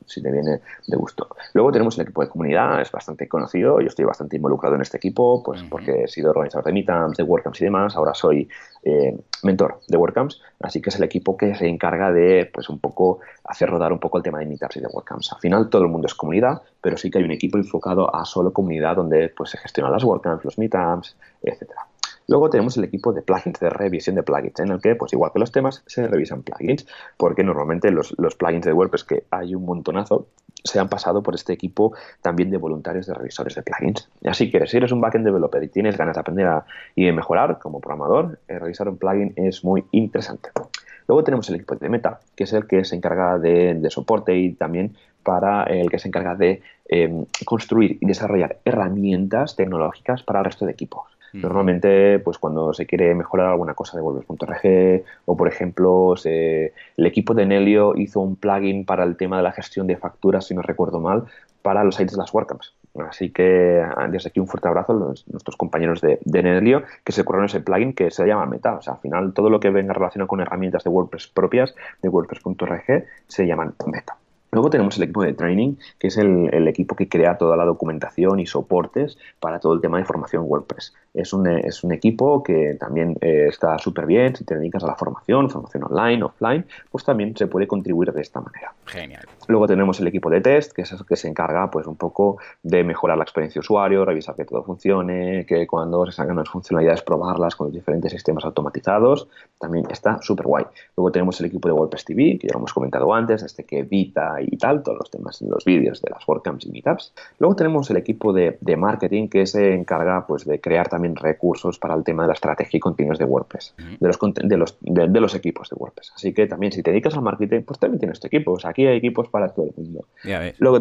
si te, viene de gusto. Luego tenemos el equipo de comunidad, es bastante conocido, yo estoy bastante involucrado en este equipo, pues porque he sido organizador de meetups, de WordCamps y demás, ahora soy eh, mentor de WordCamps, así que es el equipo que se encarga de, pues un poco, hacer rodar un poco el tema de meetups y de WordCamps. Al final todo el mundo es comunidad, pero sí que hay un equipo enfocado a solo comunidad donde pues se gestionan las WordCamps, los meetups, etcétera. Luego tenemos el equipo de plugins, de revisión de plugins, en el que, pues igual que los temas, se revisan plugins, porque normalmente los, plugins de WordPress, que hay un montonazo, se han pasado por este equipo también de voluntarios de revisores de plugins. Así que si eres un backend developer y tienes ganas de aprender a, y de mejorar como programador, eh, revisar un plugin es muy interesante. Luego tenemos el equipo de Meta, que es el que se encarga de, soporte y también para el que se encarga de em, construir y desarrollar herramientas tecnológicas para el resto de equipos. Normalmente, pues cuando se quiere mejorar alguna cosa de WordPress.org o, por ejemplo, el equipo de Nelio hizo un plugin para el tema de la gestión de facturas, si no recuerdo mal, para los sites de las WordCamps. Así que ah, desde aquí un fuerte abrazo a nuestros compañeros de, Nelio que se ocurrieron ese plugin que se llama Meta. O sea, al final todo lo que venga relacionado con herramientas de WordPress propias de WordPress.org se llaman Meta. Luego tenemos el equipo de training, que es el, equipo que crea toda la documentación y soportes para todo el tema de formación WordPress. Es un, es un equipo que también eh, está súper bien, si te dedicas a la formación, formación online, offline, pues también se puede contribuir de esta manera. Genial. Luego tenemos el equipo de test, que es el que se encarga pues un poco de mejorar la experiencia de usuario, revisar que todo funcione, que cuando se salgan las funcionalidades probarlas con los diferentes sistemas automatizados. También está súper guay. Luego tenemos el equipo de WordPress TV, que ya lo hemos comentado antes, este que evita y tal, todos los temas en los vídeos de las WordCamps y Meetups. Luego tenemos el equipo de, marketing que se encarga pues, de crear también recursos para el tema de la estrategia y contenidos de WordPress, de, los, de, los, de, los equipos de WordPress. Así que también si te dedicas al marketing, pues también tienes tu equipo. aquí hay equipos para todo el mundo. Luego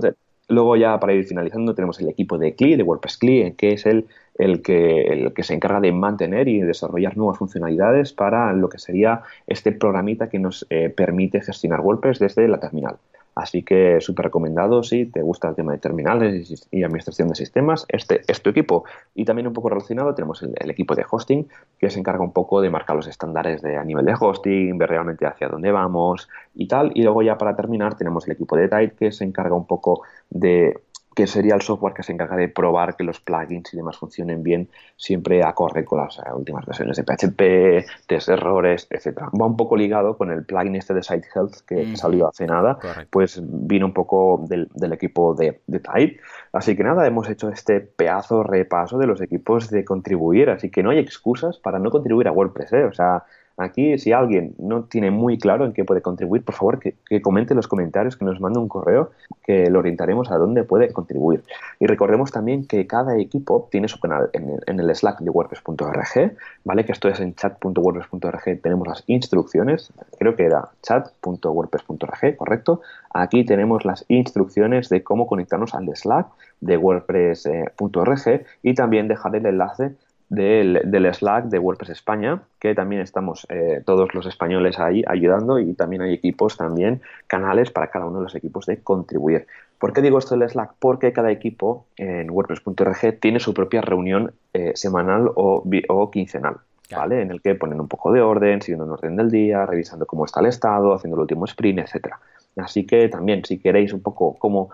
Luego ya para ir finalizando tenemos el equipo de CLI, de WordPress CLI, que es el, el, que, el que se encarga de mantener y desarrollar nuevas funcionalidades para lo que sería este programita que nos eh, permite gestionar WordPress desde la terminal. Así que súper recomendado si te gusta el tema de terminales y administración de sistemas. Este es tu equipo. Y también un poco relacionado tenemos el, equipo de hosting, que se encarga un poco de marcar los estándares de, a nivel de hosting, ver realmente hacia dónde vamos y tal. Y luego ya para terminar tenemos el equipo de Tide, que se encarga un poco de que sería el software que se encarga de probar que los plugins y demás funcionen bien, siempre acorde con las eh, últimas versiones de PHP, test errores, etcétera. Va un poco ligado con el plugin este de Site Health que salió hace nada, pues vino un poco del, equipo de, de Tide. Así que nada, hemos hecho este pedazo repaso de los equipos de contribuir, así que no hay excusas para no contribuir a WordPress, ¿eh? O sea, Aquí, si alguien no tiene muy claro en qué puede contribuir, por favor que, comente en los comentarios, que nos mande un correo, que lo orientaremos a dónde puede contribuir. Y recordemos también que cada equipo tiene su canal en el, Slack de WordPress.org, ¿vale? Que esto es en chat.wordpress.org, tenemos las instrucciones, creo que era chat.wordpress.org, ¿correcto? Aquí tenemos las instrucciones de cómo conectarnos al Slack de WordPress.org y también dejar el enlace del, Slack de WordPress España, que también estamos eh, todos los españoles ahí ayudando y también hay equipos, también canales para cada uno de los equipos de contribuir. ¿Por qué digo esto del Slack? Porque cada equipo en WordPress.org tiene su propia reunión eh, semanal o, o quincenal. ¿Vale? En el que ponen un poco de orden, siguiendo un orden del día, revisando cómo está el estado, haciendo el último sprint, etcétera. Así que también, si queréis un poco como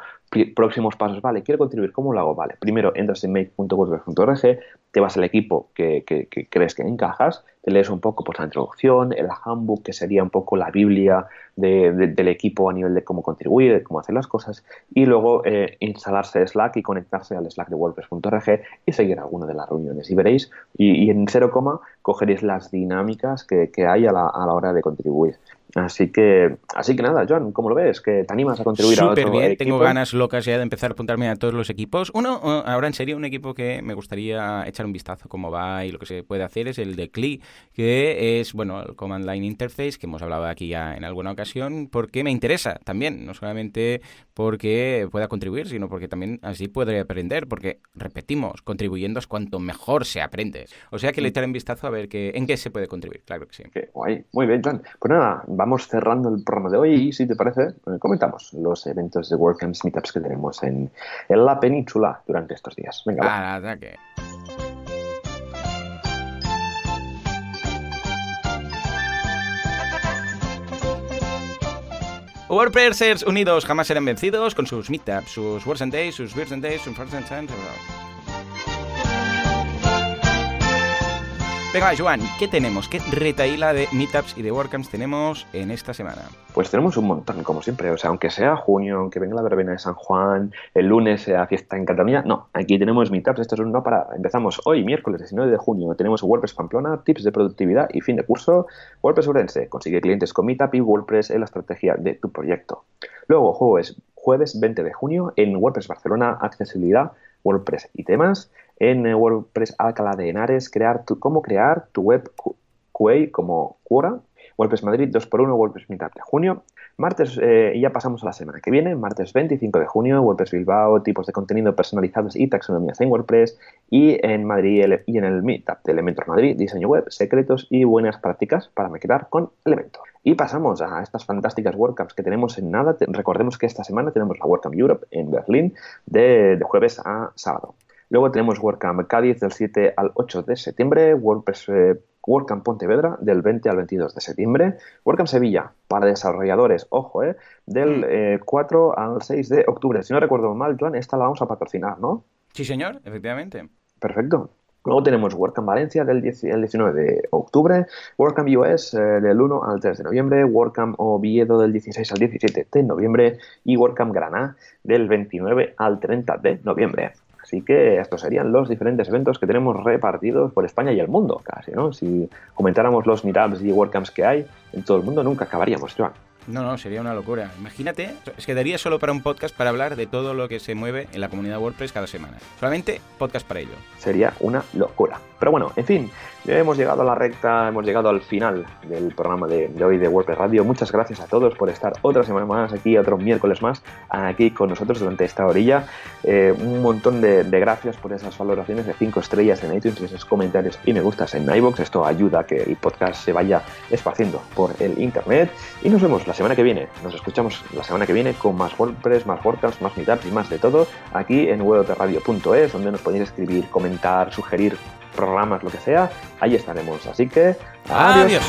próximos pasos, vale, quiero contribuir, ¿cómo lo hago? Vale, primero entras en make.wordpress.org, te vas al equipo que, crees que encajas, te lees un poco pues, la introducción, el handbook, que sería un poco la Biblia del equipo a nivel de cómo contribuir, de cómo hacer las cosas, y luego eh, instalarse Slack y conectarse al Slack de WordPress.org y seguir alguna de las reuniones. Y veréis, y, en cero coma cogeréis las dinámicas que, hay a la, a la hora de contribuir. Así que, así que nada, John, ¿cómo lo ves? ¿Que te animas a contribuir a otro bien, tengo ganas locas ya de empezar a apuntarme a todos los equipos. Uno, ahora en serio, un equipo que me gustaría echar un vistazo cómo va y lo que se puede hacer es el de CLI, que es, bueno, el Command Line Interface, que hemos hablado aquí ya en alguna ocasión, porque me interesa también, no solamente porque pueda contribuir, sino porque también así podré aprender, porque, repetimos, contribuyendo es cuanto mejor se aprende. O sea que le echaré un vistazo a ver que, en qué se puede contribuir, claro que sí. Qué guay, muy bien, John. Pues nada, vamos cerrando el programa de hoy y si te parece, eh, comentamos los eventos de WordCamps Meetups que tenemos en, la península durante estos días. Venga, va. ataque. WordPressers unidos jamás serán vencidos con sus meetups, sus Words and Days, sus Beers and Days, sus First and Venga, Joan, ¿qué tenemos? ¿Qué retaíla de meetups y de WordCamps tenemos en esta semana? Pues tenemos un montón, como siempre. O sea, aunque sea junio, aunque venga la verbena de San Juan, el lunes sea fiesta en Cataluña, no, aquí tenemos meetups. Esto es un no para. Empezamos hoy, miércoles 19 de junio. Tenemos WordPress Pamplona, tips de productividad y fin de curso. WordPress Urense, consigue clientes con Meetup y WordPress en la estrategia de tu proyecto. Luego, jueves, jueves 20 de junio en WordPress Barcelona, accesibilidad, WordPress y temas en WordPress Alcalá de Henares, crear tu, cómo crear tu web QA como Quora WordPress Madrid 2x1, WordPress Meetup de junio. Martes, eh, y ya pasamos a la semana que viene, martes 25 de junio, WordPress Bilbao, tipos de contenido personalizados y taxonomías en WordPress. Y en Madrid y en el Meetup de Elementor Madrid, diseño web, secretos y buenas prácticas para maquetar con Elementor. Y pasamos a estas fantásticas WordCamps que tenemos en nada. Recordemos que esta semana tenemos la WordCamp Europe en Berlín de, jueves a sábado. Luego tenemos WordCamp Cádiz del 7 al 8 de septiembre, WordPress eh, WordCamp Pontevedra del 20 al 22 de septiembre, WordCamp Sevilla para desarrolladores, ojo, eh, del 4 mm. eh, al 6 de octubre. Si no recuerdo mal, Joan, esta la vamos a patrocinar, ¿no? Sí, señor, efectivamente. Perfecto. Luego tenemos WordCamp Valencia del 19 de octubre, WordCamp US eh, del 1 al 3 de noviembre, WordCamp Oviedo del 16 al 17 de noviembre y WordCamp Granada del 29 al 30 de noviembre. Así que estos serían los diferentes eventos que tenemos repartidos por España y el mundo, casi, ¿no? Si comentáramos los meetups y WordCamps que hay en todo el mundo, nunca acabaríamos, Joan. No, no, sería una locura. Imagínate, es que daría solo para un podcast para hablar de todo lo que se mueve en la comunidad WordPress cada semana. Solamente podcast para ello. Sería una locura. Pero bueno, en fin, ya hemos llegado a la recta, hemos llegado al final del programa de, hoy de WordPress Radio. Muchas gracias a todos por estar otra semana más aquí, otro miércoles más aquí con nosotros durante esta orilla. Eh, un montón de, gracias por esas valoraciones de 5 estrellas en iTunes esos comentarios y me gustas en iBox. Esto ayuda a que el podcast se vaya esparciendo por el internet. Y nos vemos la semana que viene. Nos escuchamos la semana que viene con más WordPress, más WordCamps, más Meetups y más de todo aquí en www.radio.es, donde nos podéis escribir, comentar, sugerir programas, lo que sea, ahí estaremos. Así que, adiós.